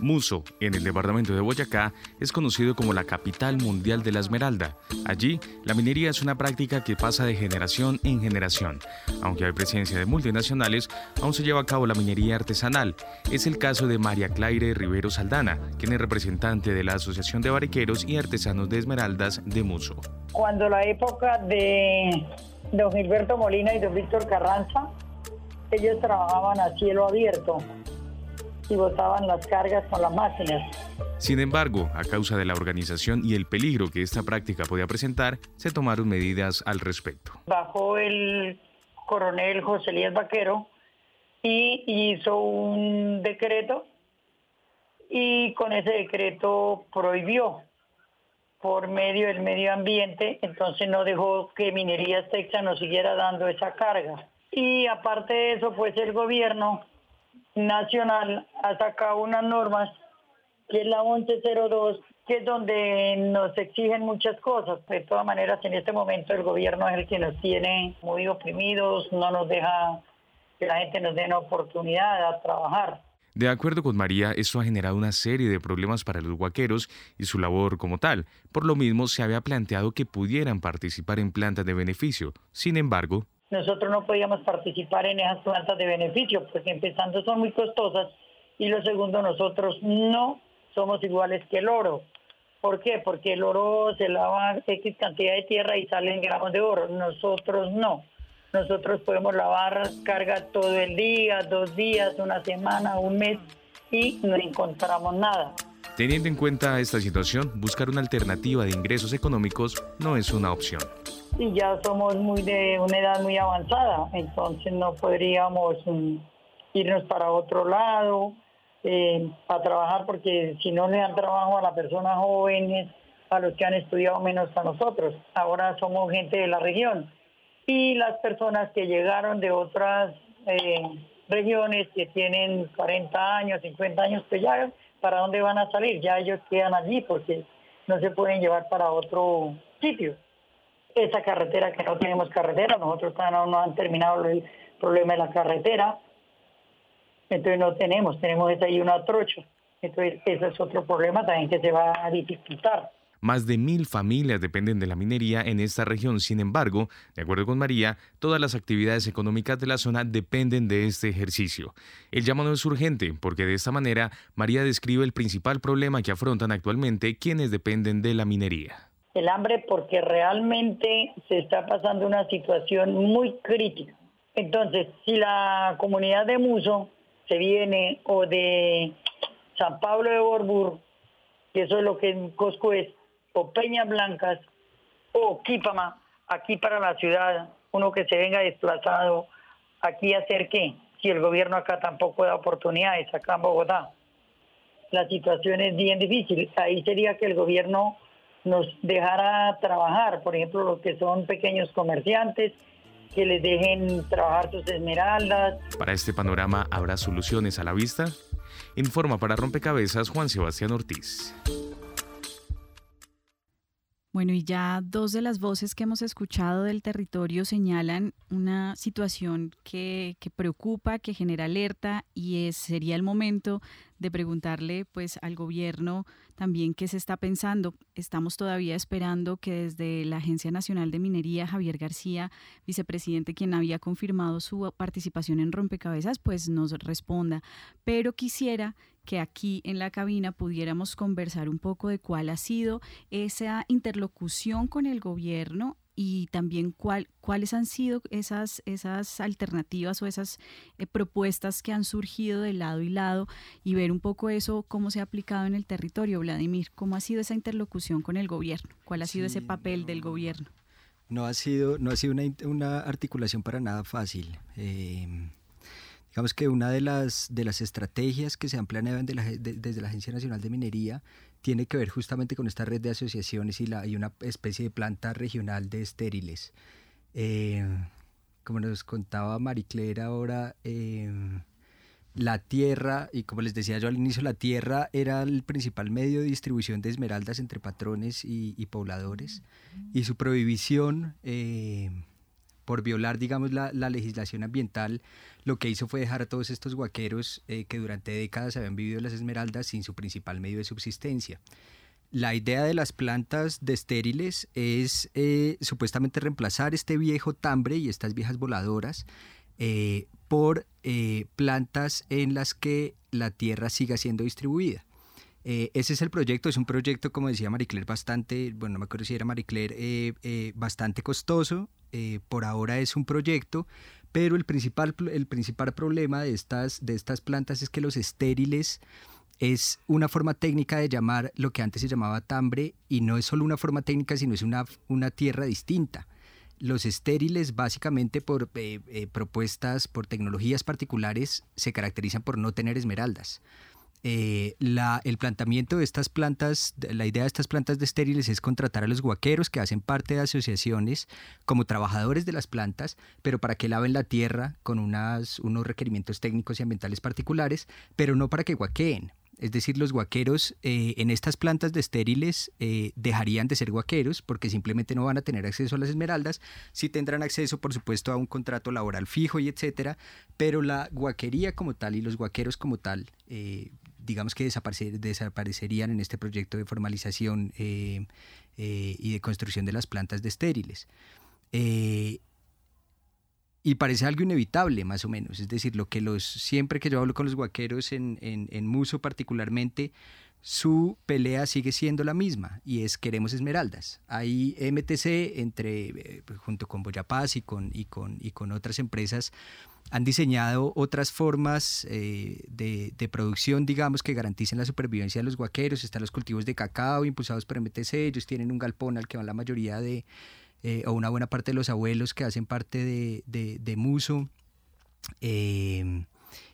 Muso, en el departamento de Boyacá, es conocido como la capital mundial de la esmeralda. Allí, la minería es una práctica que pasa de generación en generación. Aunque hay presencia de multinacionales, aún se lleva a cabo la minería artesanal. Es el caso de María Claire Rivero Saldana, quien es representante de la Asociación de Bariqueros y Artesanos de Esmeraldas de Muso. Cuando la época de don Gilberto Molina y don Víctor Carranza, ellos trabajaban a cielo abierto y botaban las cargas con las máquinas. Sin embargo, a causa de la organización y el peligro que esta práctica podía presentar, se tomaron medidas al respecto. Bajó el coronel José Elías Vaquero y hizo un decreto y con ese decreto prohibió por medio del medio ambiente, entonces no dejó que Minería Texas nos siguiera dando esa carga. Y aparte de eso, pues el gobierno nacional ha sacado unas normas, que es la 1102, que es donde nos exigen muchas cosas. De todas maneras, en este momento el gobierno es el que nos tiene muy oprimidos, no nos deja que la gente nos dé una oportunidad a trabajar. De acuerdo con María, esto ha generado una serie de problemas para los huaqueros y su labor como tal. Por lo mismo, se había planteado que pudieran participar en plantas de beneficio. Sin embargo, nosotros no podíamos participar en esas plantas de beneficio, porque empezando son muy costosas y lo segundo, nosotros no somos iguales que el oro. ¿Por qué? Porque el oro se lava X cantidad de tierra y salen gramos de oro. Nosotros no. Nosotros podemos lavar carga todo el día, dos días, una semana, un mes y no encontramos nada. Teniendo en cuenta esta situación, buscar una alternativa de ingresos económicos no es una opción y ya somos muy de una edad muy avanzada, entonces no podríamos mm, irnos para otro lado eh, a trabajar porque si no le dan trabajo a las personas jóvenes, a los que han estudiado menos a nosotros. Ahora somos gente de la región. Y las personas que llegaron de otras eh, regiones que tienen 40 años, 50 años, pues ya para dónde van a salir, ya ellos quedan allí porque no se pueden llevar para otro sitio esa carretera que no tenemos carretera, nosotros todavía no, han terminado el problema de la carretera, entonces no tenemos, tenemos ahí una trocha, entonces ese es otro problema también que se va a dificultar. Más de mil familias dependen de la minería en esta región. Sin embargo, de acuerdo con María, todas las actividades económicas de la zona dependen de este ejercicio. El llamado es urgente porque de esta manera María describe el principal problema que afrontan actualmente quienes dependen de la minería el hambre porque realmente se está pasando una situación muy crítica. Entonces, si la comunidad de Muso se viene o de San Pablo de Borbur, que eso es lo que Cosco es, o Peñas Blancas, o Quípama, aquí para la ciudad, uno que se venga desplazado, aquí hacer qué, si el gobierno acá tampoco da oportunidades, acá en Bogotá. La situación es bien difícil. Ahí sería que el gobierno nos dejara trabajar, por ejemplo, los que son pequeños comerciantes, que les dejen trabajar sus esmeraldas. Para este panorama, ¿habrá soluciones a la vista? Informa para Rompecabezas Juan Sebastián Ortiz. Bueno, y ya dos de las voces que hemos escuchado del territorio señalan una situación que, que preocupa, que genera alerta y es, sería el momento de preguntarle pues al gobierno también qué se está pensando. Estamos todavía esperando que desde la Agencia Nacional de Minería, Javier García, vicepresidente, quien había confirmado su participación en Rompecabezas, pues nos responda. Pero quisiera que aquí en la cabina pudiéramos conversar un poco de cuál ha sido esa interlocución con el gobierno y también cuál, cuáles han sido esas, esas alternativas o esas eh, propuestas que han surgido de lado y lado y ver un poco eso, cómo se ha aplicado en el territorio. Vladimir, ¿cómo ha sido esa interlocución con el gobierno? ¿Cuál ha sido ese papel del gobierno? No ha sido, no ha sido una, una articulación para nada fácil. Eh, digamos que una de las, de las estrategias que se han planeado desde la Agencia Nacional de Minería tiene que ver justamente con esta red de asociaciones y, la, y una especie de planta regional de estériles. Eh, como nos contaba Maricler ahora, eh, la tierra, y como les decía yo al inicio, la tierra era el principal medio de distribución de esmeraldas entre patrones y, pobladores, y su prohibición eh, por violar, digamos, la, legislación ambiental, lo que hizo fue dejar a todos estos guaqueros eh, que durante décadas habían vivido las esmeraldas sin su principal medio de subsistencia. La idea de las plantas de estériles es eh, supuestamente reemplazar este viejo tambre y estas viejas voladoras eh, por plantas en las que la tierra siga siendo distribuida. ese es el proyecto, es un proyecto, como decía Marie Claire, bastante, bueno, no me acuerdo si era Marie Claire, bastante costoso, eh, por ahora es un proyecto, pero el principal, el principal problema de estas, de estas plantas es que los estériles es una forma técnica de llamar lo que antes se llamaba tambre y no es solo una forma técnica, sino es una, una tierra distinta. Los estériles, básicamente por eh, eh, propuestas, por tecnologías particulares, se caracterizan por no tener esmeraldas. Eh, la, el plantamiento de estas plantas, la idea de estas plantas de estériles es contratar a los guaqueros que hacen parte de asociaciones como trabajadores de las plantas, pero para que laven la tierra con unas, unos requerimientos técnicos y ambientales particulares, pero no para que guaqueen. Es decir, los guaqueros eh, en estas plantas de estériles eh, dejarían de ser guaqueros porque simplemente no van a tener acceso a las esmeraldas. Sí tendrán acceso, por supuesto, a un contrato laboral fijo y etcétera, pero la guaquería como tal y los guaqueros como tal digamos que desaparecerían en este proyecto de formalización eh, eh, y de construcción de las plantas de estériles. Eh, y parece algo inevitable, más o menos. Es decir, lo que los, siempre que yo hablo con los guaqueros en, en, Muso particularmente, su pelea sigue siendo la misma y es queremos esmeraldas. Hay MTC entre, junto con Boyapaz y con, y con, y con otras empresas han diseñado otras formas eh, de, producción, digamos, que garanticen la supervivencia de los guaqueros. Están los cultivos de cacao impulsados por MTC. Ellos tienen un galpón al que van la mayoría de, eh, o una buena parte de los abuelos que hacen parte de, Muso. Em,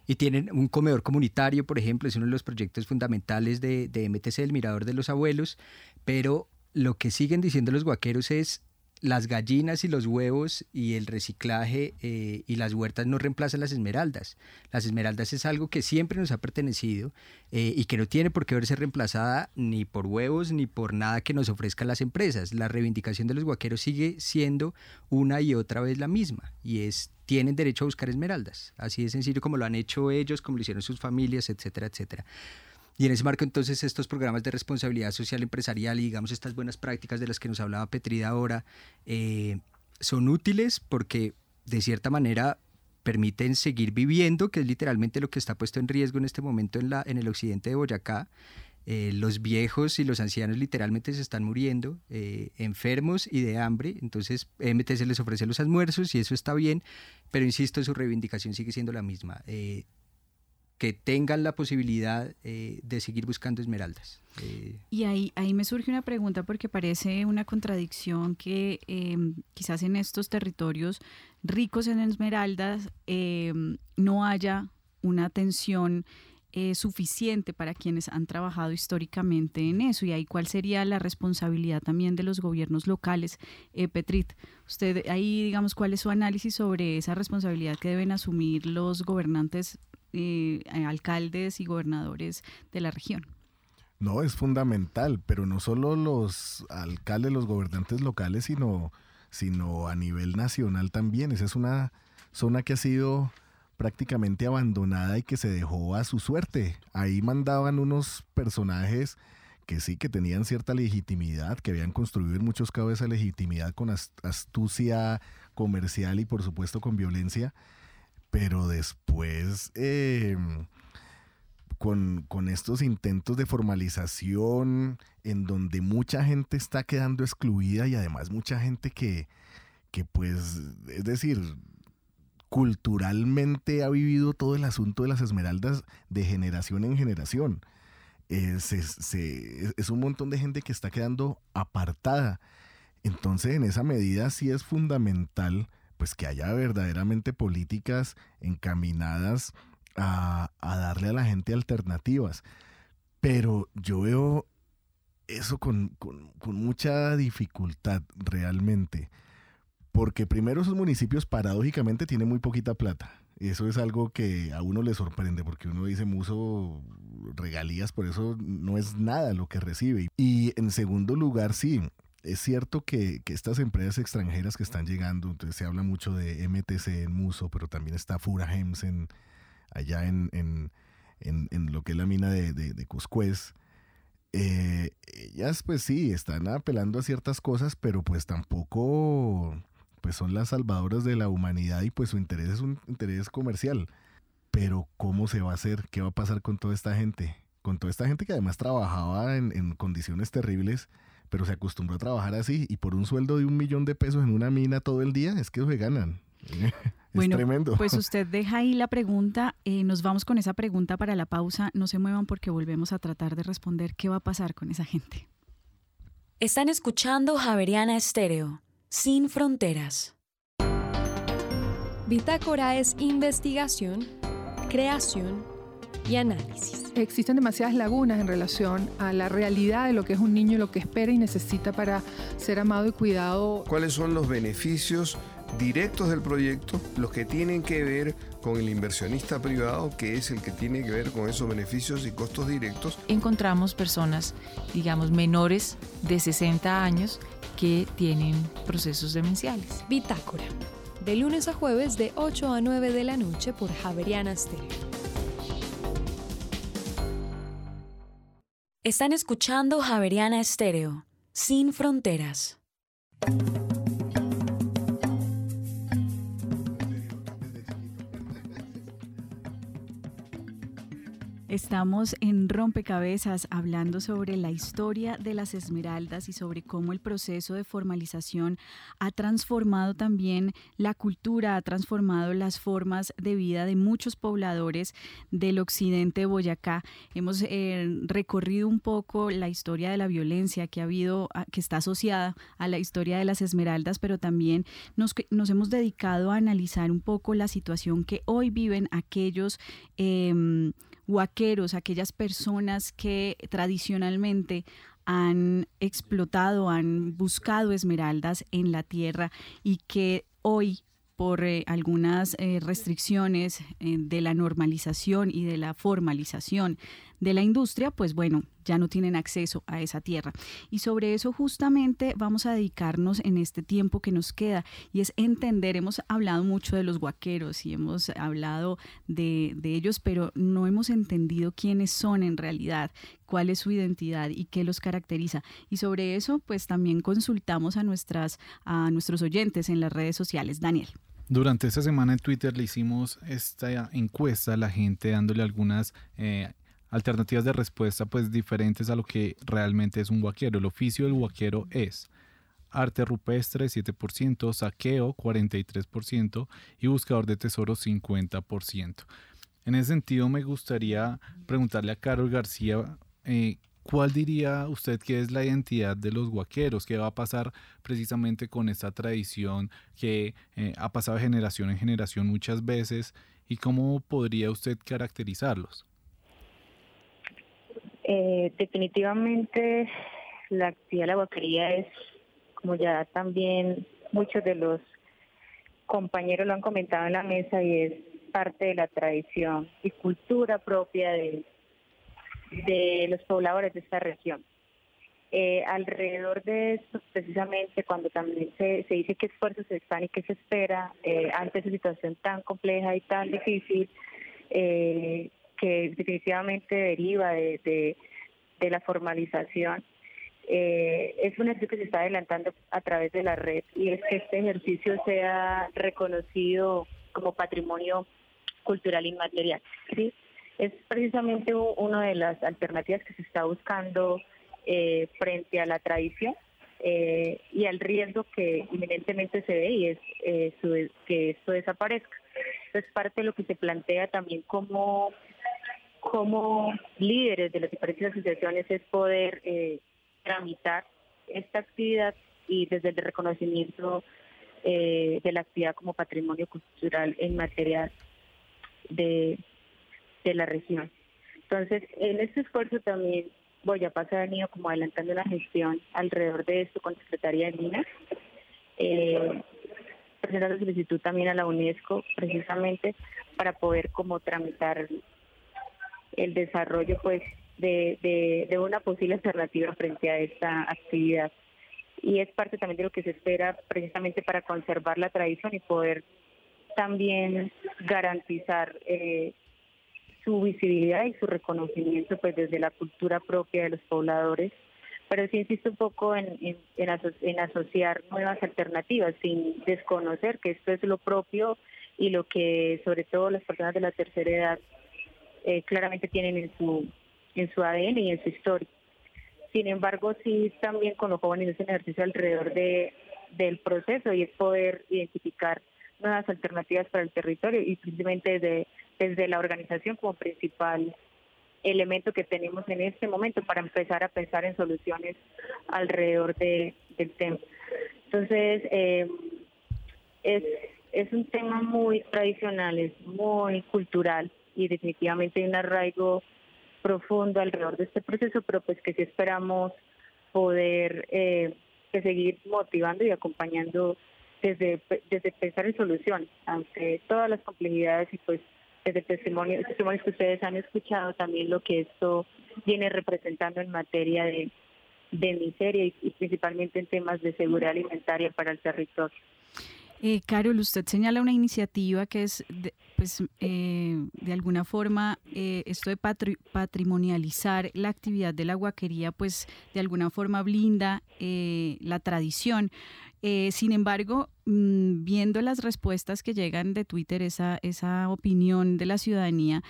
y tienen un comedor comunitario, por ejemplo, es uno de los proyectos fundamentales de, de MTC, el Mirador de los Abuelos. Pero lo que siguen diciendo los guaqueros es las gallinas y los huevos y el reciclaje eh, y las huertas no reemplazan las esmeraldas. Las esmeraldas es algo que siempre nos ha pertenecido eh, y que no tiene por qué verse reemplazada ni por huevos ni por nada que nos ofrezcan las empresas. La reivindicación de los guaqueros sigue siendo una y otra vez la misma y es tienen derecho a buscar esmeraldas. Así de sencillo como lo han hecho ellos, como lo hicieron sus familias, etcétera, etcétera. Y en ese marco entonces estos programas de responsabilidad social empresarial y digamos estas buenas prácticas de las que nos hablaba Petrida ahora eh, son útiles porque de cierta manera permiten seguir viviendo, que es literalmente lo que está puesto en riesgo en este momento en, la, en el occidente de Boyacá. Eh, los viejos y los ancianos literalmente se están muriendo, eh, enfermos y de hambre, entonces MTC les ofrece los almuerzos y eso está bien, pero insisto, su reivindicación sigue siendo la misma que tengan la posibilidad eh, de seguir buscando esmeraldas. Eh, y ahí, ahí me surge una pregunta porque parece una contradicción que em, quizás en estos territorios ricos en esmeraldas em, no haya una atención eh, suficiente para quienes han trabajado históricamente en eso y ahí cuál sería la responsabilidad también de los gobiernos locales. Petrit, usted ahí digamos cuál es su análisis sobre esa responsabilidad que deben asumir los gobernantes eh, alcaldes y gobernadores de la región. No, es fundamental, pero no solo los alcaldes, los gobernantes locales, sino, sino a nivel nacional también. Esa es una zona que ha sido prácticamente abandonada y que se dejó a su suerte. Ahí mandaban unos personajes que sí, que tenían cierta legitimidad, que habían construido en muchos casos esa legitimidad con astucia comercial y por supuesto con violencia, pero después, em, con, estos intentos de formalización, en donde mucha gente está quedando excluida y además mucha gente que, que pues, es decir, culturalmente ha vivido todo el asunto de las esmeraldas de generación en generación. es, es, un montón de gente que está quedando apartada. Entonces, en esa medida sí es fundamental pues que haya verdaderamente políticas encaminadas a, darle a la gente alternativas. Pero yo veo eso con, mucha dificultad realmente. Porque primero esos municipios paradójicamente tienen muy poquita plata. Eso es algo que a uno le sorprende porque uno dice Muso regalías, por eso no es nada lo que recibe. Y en segundo lugar, sí, es cierto que, estas empresas extranjeras que están llegando, entonces se habla mucho de MTC en Muso, pero también está Fura Hems en, allá en, en, lo que es la mina de, de, de Cuscuez. Eh, ellas pues sí, están apelando a ciertas cosas, pero pues tampoco pues son las salvadoras de la humanidad y pues su interés es un interés comercial. Pero ¿cómo se va a hacer? ¿Qué va a pasar con toda esta gente? Con toda esta gente que además trabajaba en, condiciones terribles, pero se acostumbró a trabajar así y por un sueldo de un millón de pesos en una mina todo el día, es que se ganan. es tremendo. Pues usted deja ahí la pregunta, eh, nos vamos con esa pregunta para la pausa, no se muevan porque volvemos a tratar de responder qué va a pasar con esa gente. Están escuchando Javeriana Estéreo sin fronteras. Bitácora es investigación, creación y análisis. Existen demasiadas lagunas en relación a la realidad de lo que es un niño, lo que espera y necesita para ser amado y cuidado. ¿Cuáles son los beneficios directos del proyecto, los que tienen que ver con el inversionista privado, que es el que tiene que ver con esos beneficios y costos directos. Encontramos personas, digamos, menores de 60 años que tienen procesos demenciales. Bitácora, de lunes a jueves de 8 a 9 de la noche por Javeriana Stereo. Están escuchando Javeriana Estéreo, sin fronteras. Estamos en Rompecabezas hablando sobre la historia de las esmeraldas y sobre cómo el proceso de formalización ha transformado también la cultura, ha transformado las formas de vida de muchos pobladores del occidente de Boyacá. Hemos eh, recorrido un poco la historia de la violencia que ha habido, que está asociada a la historia de las esmeraldas, pero también nos, nos hemos dedicado a analizar un poco la situación que hoy viven aquellos eh, huaqueros, aquellas personas que tradicionalmente han explotado, han buscado esmeraldas en la tierra y que hoy por eh, algunas eh, restricciones eh, de la normalización y de la formalización de la industria, pues bueno, ya no tienen acceso a esa tierra. Y sobre eso justamente vamos a dedicarnos en este tiempo que nos queda y es entender, hemos hablado mucho de los guaqueros y hemos hablado de, de ellos, pero no hemos entendido quiénes son en realidad, cuál es su identidad y qué los caracteriza. Y sobre eso, pues también consultamos a, nuestras, a nuestros oyentes en las redes sociales. Daniel. Durante esta semana en Twitter le hicimos esta encuesta a la gente dándole algunas eh, alternativas de respuesta pues diferentes a lo que realmente es un guaquero. El oficio del guaquero es arte rupestre 7%, saqueo 43% y buscador de tesoros 50%. En ese sentido me gustaría preguntarle a Carol García eh, ¿Cuál diría usted que es la identidad de los guaqueros? ¿Qué va a pasar precisamente con esta tradición que eh, ha pasado de generación en generación muchas veces? ¿Y cómo podría usted caracterizarlos? Eh, definitivamente la actividad de la guaquería es, como ya también muchos de los compañeros lo han comentado en la mesa, y es parte de la tradición y cultura propia de, de los pobladores de esta región. Eh, alrededor de esto, precisamente cuando también se, se dice qué esfuerzos se están y qué se espera eh, ante esa situación tan compleja y tan difícil, eh, que definitivamente deriva de, de, la formalización, es un ejercicio que se está adelantando a través de la red y es que este ejercicio sea reconocido como patrimonio cultural inmaterial. ¿sí? es precisamente una de las alternativas que se está buscando eh, frente a la tradición eh, y al riesgo que inminentemente se ve y es eh, que esto desaparezca. Es parte de lo que se plantea también como, como líderes de las diferentes asociaciones es poder tramitar esta actividad y desde el reconocimiento de la actividad como patrimonio cultural en materia de, de la región. Entonces, en este esfuerzo también voy a pasar venido como adelantando la gestión alrededor de esto con Secretaría de Minas. Eh, presentar la solicitud también a la UNESCO precisamente para poder como tramitar el desarrollo pues de, de, una posible alternativa frente a esta actividad. Y es parte también de lo que se espera precisamente para conservar la tradición y poder también garantizar eh, su visibilidad y su reconocimiento pues desde la cultura propia de los pobladores pero sí insisto un poco en, en, asociar nuevas alternativas sin desconocer que esto es lo propio y lo que sobre todo las personas de la tercera edad eh, claramente tienen en su en su ADN y en su historia. Sin embargo, sí también con los jóvenes es un ejercicio alrededor de, del proceso y es poder identificar nuevas alternativas para el territorio y simplemente desde, desde la organización como principal elemento que tenemos en este momento para empezar a pensar en soluciones alrededor de, del tema. Entonces, eh, es, es un tema muy tradicional, es muy cultural y definitivamente hay un arraigo profundo alrededor de este proceso, pero pues que sí esperamos poder eh, seguir motivando y acompañando desde, desde pensar en soluciones ante todas las complejidades y pues desde testimonios, testimonios que ustedes han escuchado también lo que esto viene representando en materia de, de miseria y, principalmente en temas de seguridad alimentaria para el territorio. Eh, Carol, usted señala una iniciativa que es, de, pues, eh, de alguna forma, eh, esto de patrimonializar la actividad de la guaquería, pues, de alguna forma blinda eh, la tradición. Eh, sin embargo, mm, viendo las respuestas que llegan de Twitter, esa, esa opinión de la ciudadanía,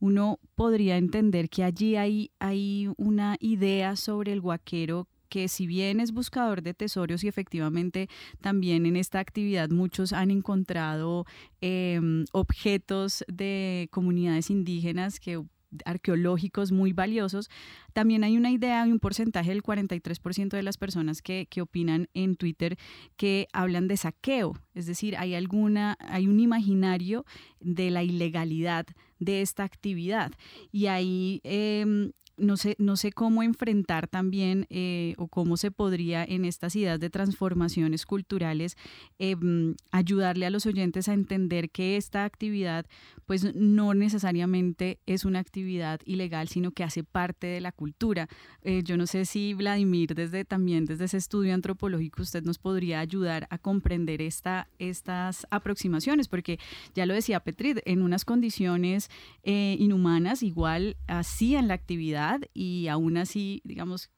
uno podría entender que allí hay, hay una idea sobre el guaquero que si bien es buscador de tesoros y efectivamente también en esta actividad muchos han encontrado em, objetos de comunidades indígenas que arqueológicos muy valiosos, también hay una idea y un porcentaje del 43% de las personas que, que, opinan en Twitter que hablan de saqueo, es decir, hay alguna, hay un imaginario de la ilegalidad de esta actividad. Y ahí em, no sé, no sé cómo enfrentar también eh, o cómo se podría en estas ideas de transformaciones culturales em, ayudarle a los oyentes a entender que esta actividad pues no necesariamente es una actividad ilegal, sino que hace parte de la cultura. Eh, yo no sé si Vladimir, desde también desde ese estudio antropológico, usted nos podría ayudar a comprender esta, estas aproximaciones, porque ya lo decía Petrit, en unas condiciones eh, inhumanas igual hacían la actividad y aún así, digamos,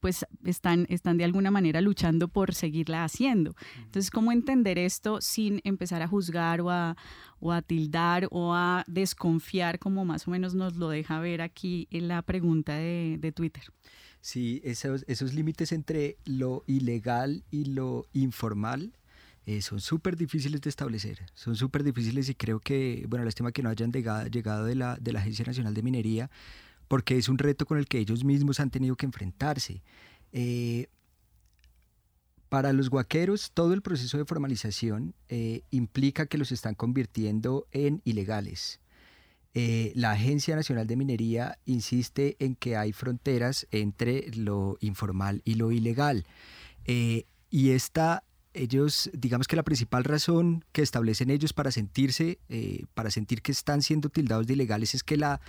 pues están, están de alguna manera luchando por seguirla haciendo. Entonces, ¿cómo entender esto sin empezar a juzgar o a, o a tildar o a desconfiar, como más o menos nos lo deja ver aquí en la pregunta de, de Twitter? Sí, esos, esos límites entre lo ilegal y lo informal eh, son súper difíciles de establecer, son súper difíciles y creo que, bueno, lástima que no hayan llegado, llegado de, la, de la Agencia Nacional de Minería, porque es un reto con el que ellos mismos han tenido que enfrentarse. Eh, para los guaqueros, todo el proceso de formalización eh, implica que los están convirtiendo en ilegales. Eh, la Agencia Nacional de Minería insiste en que hay fronteras entre lo informal y lo ilegal. y esta, ellos, digamos que la principal razón que establecen ellos para sentirse, para sentir que están siendo tildados de ilegales es que la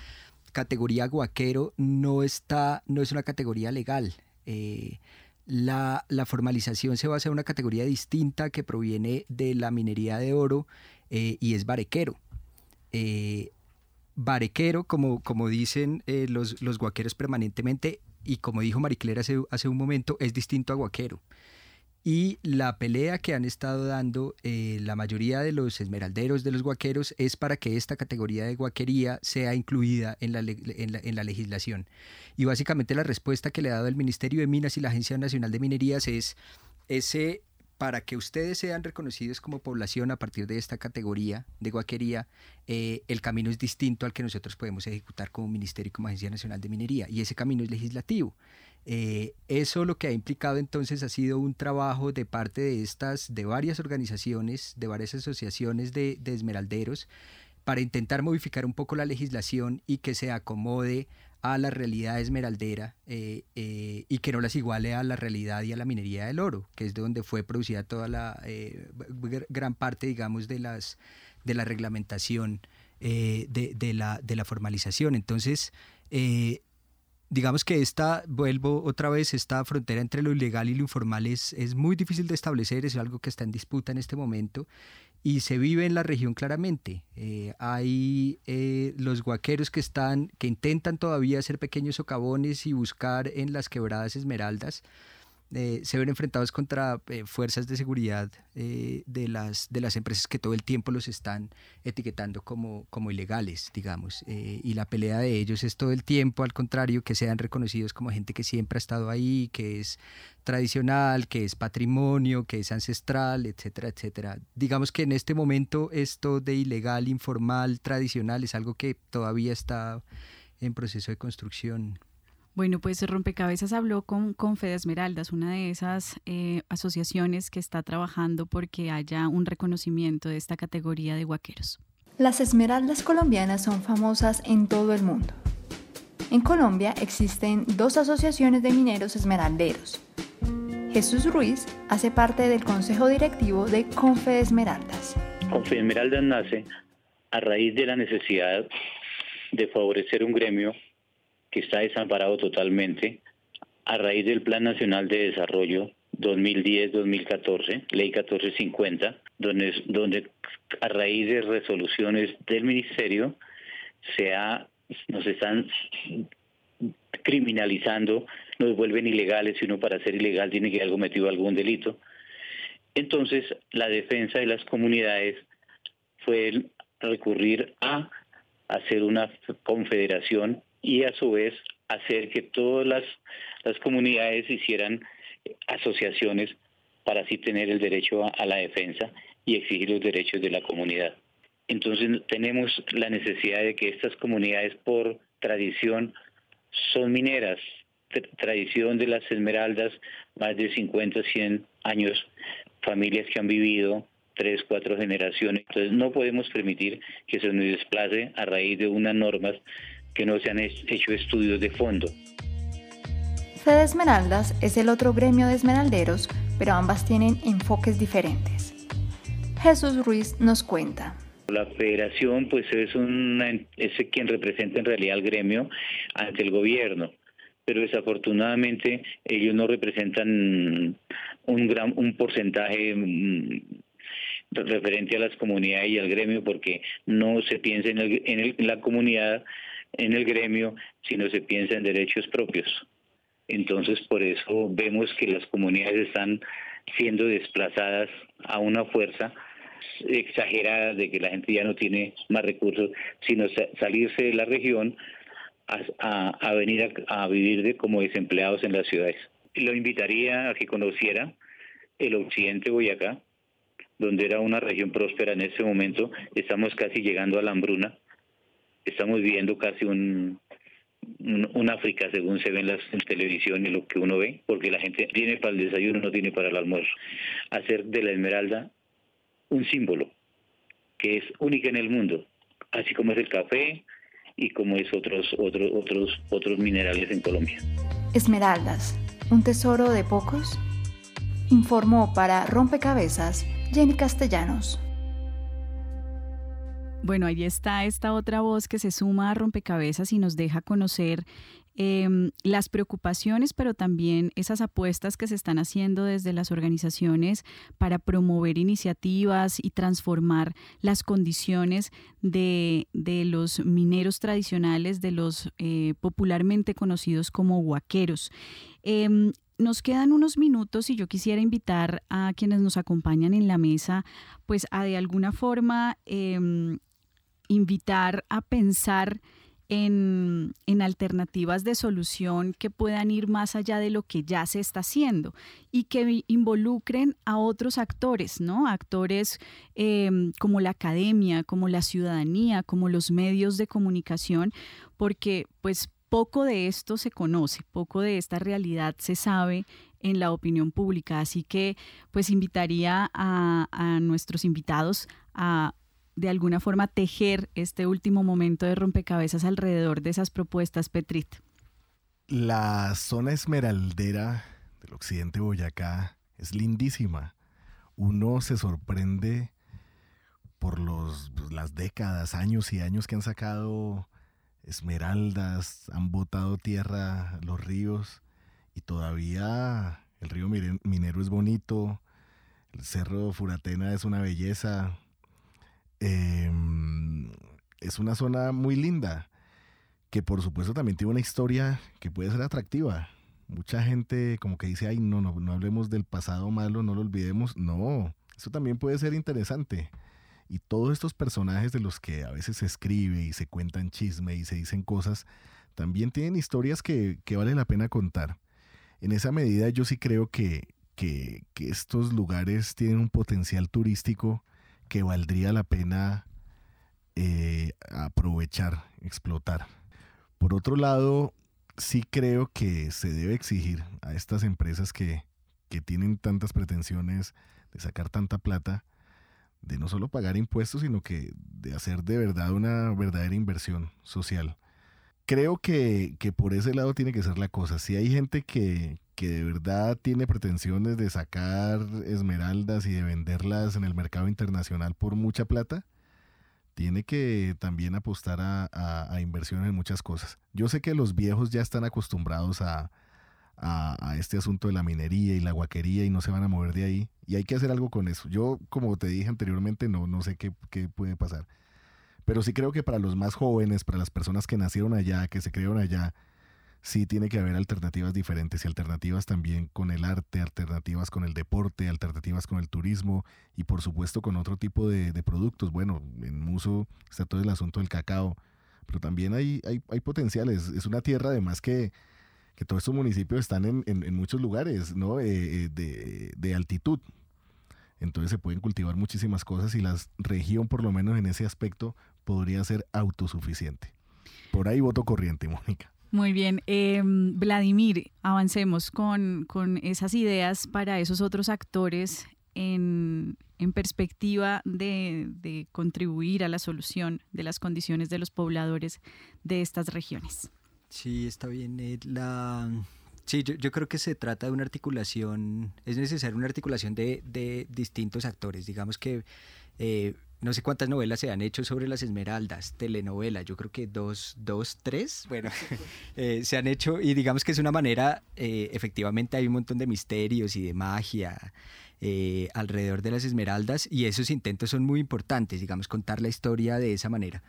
categoría guaquero no, está, no es una categoría legal. Eh, la, formalización se basa en una categoría distinta que proviene de la minería de oro eh, y es barequero. Eh, barequero, como, como dicen los, los guaqueros permanentemente, y como dijo Mariclera hace, hace un momento, es distinto a guaquero. Y la pelea que han estado dando eh, la mayoría de los esmeralderos, de los guaqueros, es para que esta categoría de guaquería sea incluida en la, en la, legislación. Y básicamente la respuesta que le ha dado el Ministerio de Minas y la Agencia Nacional de Minerías es ese para que ustedes sean reconocidos como población a partir de esta categoría de guaquería, eh, el camino es distinto al que nosotros podemos ejecutar como Ministerio y como Agencia Nacional de Minería, y ese camino es legislativo. Eh, eso lo que ha implicado entonces ha sido un trabajo de parte de estas, de varias organizaciones, de varias asociaciones de, esmeralderos, para intentar modificar un poco la legislación y que se acomode a la realidad esmeraldera eh, eh, y que no las iguale a la realidad y a la minería del oro, que es de donde fue producida toda la gran parte, digamos, de las de la reglamentación de, la, de la formalización. Entonces, digamos que esta, vuelvo otra vez, esta frontera entre lo ilegal y lo informal es, es muy difícil de establecer, es algo que está en disputa en este momento y se vive en la región claramente. Eh, hay eh, los guaqueros que están, que intentan todavía hacer pequeños socavones y buscar en las quebradas esmeraldas eh, se ven enfrentados contra eh, fuerzas de seguridad eh, de, las, de las empresas que todo el tiempo los están etiquetando como, como ilegales, digamos. y la pelea de ellos es todo el tiempo, al contrario, que sean reconocidos como gente que siempre ha estado ahí, que es tradicional, que es patrimonio, que es ancestral, etcétera, etcétera. Digamos que en este momento esto de ilegal, informal, tradicional es algo que todavía está en proceso de construcción. Bueno, pues Rompecabezas habló con, con Fede Esmeraldas, una de esas eh, asociaciones que está trabajando porque haya un reconocimiento de esta categoría de guaqueros. Las esmeraldas colombianas son famosas en todo el mundo. En Colombia existen dos asociaciones de mineros esmeralderos. Jesús Ruiz hace parte del consejo directivo de Confe Esmeraldas. Confe Esmeraldas nace a raíz de la necesidad de favorecer un gremio que está desamparado totalmente a raíz del Plan Nacional de Desarrollo 2010-2014, Ley 1450, donde, donde a raíz de resoluciones del Ministerio se ha, nos están criminalizando, nos vuelven ilegales y uno para ser ilegal tiene que haber cometido algún delito. Entonces, la defensa de las comunidades fue recurrir a hacer una confederación y a su vez hacer que todas las, comunidades hicieran asociaciones para así tener el derecho a, la defensa y exigir los derechos de la comunidad. Entonces tenemos la necesidad de que estas comunidades por tradición son mineras, tradición de las esmeraldas, más de 50, 100 años, familias que han vivido tres, cuatro generaciones. Entonces no podemos permitir que se nos desplace a raíz de unas normas que no se han hecho estudios de fondo. Fede Esmeraldas es el otro gremio de esmeralderos, pero ambas tienen enfoques diferentes. Jesús Ruiz nos cuenta. La federación pues es, una, es quien representa en realidad al gremio ante el gobierno, pero desafortunadamente ellos no representan un gran un porcentaje mm, referente a las comunidades y al gremio porque no se piensa en, en la comunidad en el gremio si no se piensa en derechos propios. Entonces, por eso vemos que las comunidades están siendo desplazadas a una fuerza exagerada de que la gente ya no tiene más recursos, sino salirse de la región a, venir a, vivir de, como desempleados en las ciudades. Lo invitaría a que conociera el occidente Boyacá, donde era una región próspera en ese momento. Estamos casi llegando a la hambruna estamos viviendo casi un, un, África según se ve en la televisión y lo que uno ve, porque la gente tiene para el desayuno, no tiene para el almuerzo. Hacer de la esmeralda un símbolo que es única en el mundo, así como es el café y como es otros otros otros otros minerales en Colombia. Esmeraldas, un tesoro de pocos. Informó para Rompecabezas Jenny Castellanos. Bueno, ahí está esta otra voz que se suma a rompecabezas y nos deja conocer em, las preocupaciones, pero también esas apuestas que se están haciendo desde las organizaciones para promover iniciativas y transformar las condiciones de, los mineros tradicionales, de los eh, popularmente conocidos como huaqueros. Em, nos quedan unos minutos y yo quisiera invitar a quienes nos acompañan en la mesa, pues a de alguna forma em, invitar a pensar en, alternativas de solución que puedan ir más allá de lo que ya se está haciendo y que involucren a otros actores, ¿no? Actores em, como la academia, como la ciudadanía, como los medios de comunicación, porque pues poco de esto se conoce, poco de esta realidad se sabe en la opinión pública. Así que pues invitaría a, a nuestros invitados a de alguna forma tejer este último momento de rompecabezas alrededor de esas propuestas, Petrit? La zona esmeraldera del occidente de Boyacá es lindísima. Uno se sorprende por los, pues, las décadas, años y años que han sacado esmeraldas, han botado tierra los ríos y todavía el río Minero es bonito, el cerro Furatena es una belleza, em, es una zona muy linda que por supuesto también tiene una historia que puede ser atractiva. Mucha gente como que dice, ay, no, no, no hablemos del pasado malo, no lo olvidemos. No, eso también puede ser interesante. Y todos estos personajes de los que a veces se escribe y se cuentan chisme y se dicen cosas, también tienen historias que, que vale la pena contar. En esa medida yo sí creo que, que, que estos lugares tienen un potencial turístico que valdría la pena eh, aprovechar, explotar. Por otro lado, sí creo que se debe exigir a estas empresas que, que tienen tantas pretensiones de sacar tanta plata, de no solo pagar impuestos, sino que de hacer de verdad una verdadera inversión social. Creo que, que por ese lado tiene que ser la cosa. Si hay gente que, que de verdad tiene pretensiones de sacar esmeraldas y de venderlas en el mercado internacional por mucha plata, tiene que también apostar a, a, inversión en muchas cosas. Yo sé que los viejos ya están acostumbrados a, a, este asunto de la minería y la guaquería y no se van a mover de ahí. Y hay que hacer algo con eso. Yo, como te dije anteriormente, no, no sé qué, qué puede pasar. Pero sí creo que para los más jóvenes, para las personas que nacieron allá, que se crearon allá, sí tiene que haber alternativas diferentes y alternativas también con el arte, alternativas con el deporte, alternativas con el turismo y por supuesto con otro tipo de, productos. Bueno, en Muso está todo el asunto del cacao, pero también hay, hay, hay potenciales. Es una tierra además que que todos estos municipios están en, en, muchos lugares ¿no? Eh, eh, de, de, altitud. Entonces se pueden cultivar muchísimas cosas y la región, por lo menos en ese aspecto, podría ser autosuficiente. Por ahí voto corriente, Mónica. Muy bien. Eh, Vladimir, avancemos con, con, esas ideas para esos otros actores en, en perspectiva de, de contribuir a la solución de las condiciones de los pobladores de estas regiones. Sí, está bien. Eh, la... Sí, yo, yo, creo que se trata de una articulación, es necesaria una articulación de, de distintos actores. Digamos que eh, no sé cuántas novelas se han hecho sobre las esmeraldas, telenovelas, yo creo que dos, dos tres, bueno, eh, se han hecho y digamos que es una manera, efectivamente hay un montón de misterios y de magia alrededor de las esmeraldas y esos intentos son muy importantes, digamos, contar la historia de esa manera.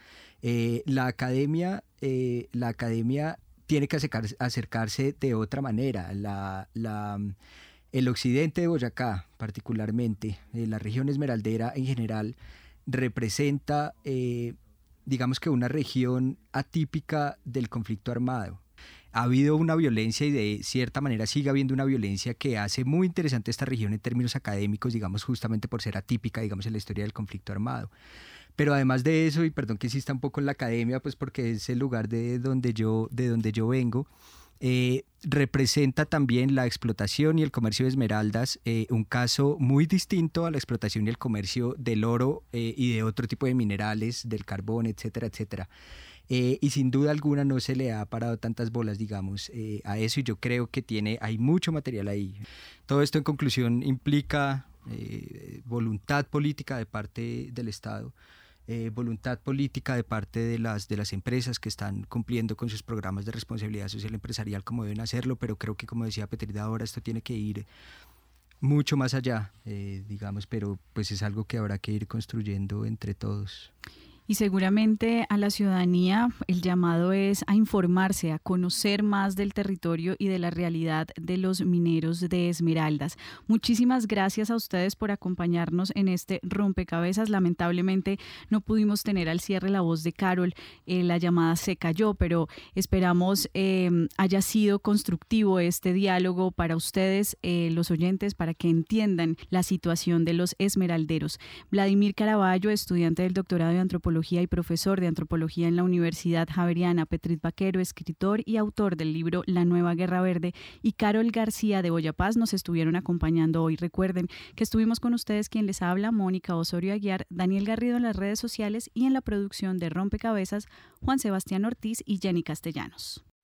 Eh, la academia, eh, la academia tiene que acercarse de otra manera. La, el occidente de Boyacá, particularmente, eh, la región esmeraldera en general, representa, digamos que una región atípica del conflicto armado. Ha habido una violencia y de cierta manera sigue habiendo una violencia que hace muy interesante esta región en términos académicos, digamos, justamente por ser atípica, digamos, en la historia del conflicto armado. Pero además de eso, y perdón que insista un poco en la academia, pues porque es el lugar de donde yo, de donde yo vengo, eh, representa también la explotación y el comercio de esmeraldas, eh, un caso muy distinto a la explotación y el comercio del oro eh, y de otro tipo de minerales, del carbón, etcétera, etcétera. y sin duda alguna no se le ha parado tantas bolas, digamos, a eso y yo creo que tiene, hay mucho material ahí. Todo esto en conclusión implica voluntad política de parte del Estado, eh, voluntad política de parte de las, de las empresas que están cumpliendo con sus programas de responsabilidad social empresarial como deben hacerlo, pero creo que como decía Petrida ahora esto tiene que ir mucho más allá, eh, digamos, pero pues es algo que habrá que ir construyendo entre todos. Y seguramente a la ciudadanía el llamado es a informarse, a conocer más del territorio y de la realidad de los mineros de Esmeraldas. Muchísimas gracias a ustedes por acompañarnos en este rompecabezas. Lamentablemente no pudimos tener al cierre la voz de Carol, eh, la llamada se cayó, pero esperamos eh, haya sido constructivo este diálogo para ustedes, eh, los oyentes, para que entiendan la situación de los esmeralderos. Vladimir Caraballo, estudiante del doctorado de antropología y profesor de antropología en la Universidad Javeriana, Petrit Vaquero, escritor y autor del libro La Nueva Guerra Verde, y Carol García de Boyapaz nos estuvieron acompañando hoy. Recuerden que estuvimos con ustedes quien les habla, Mónica Osorio Aguiar, Daniel Garrido en las redes sociales y en la producción de Rompecabezas, Juan Sebastián Ortiz y Jenny Castellanos.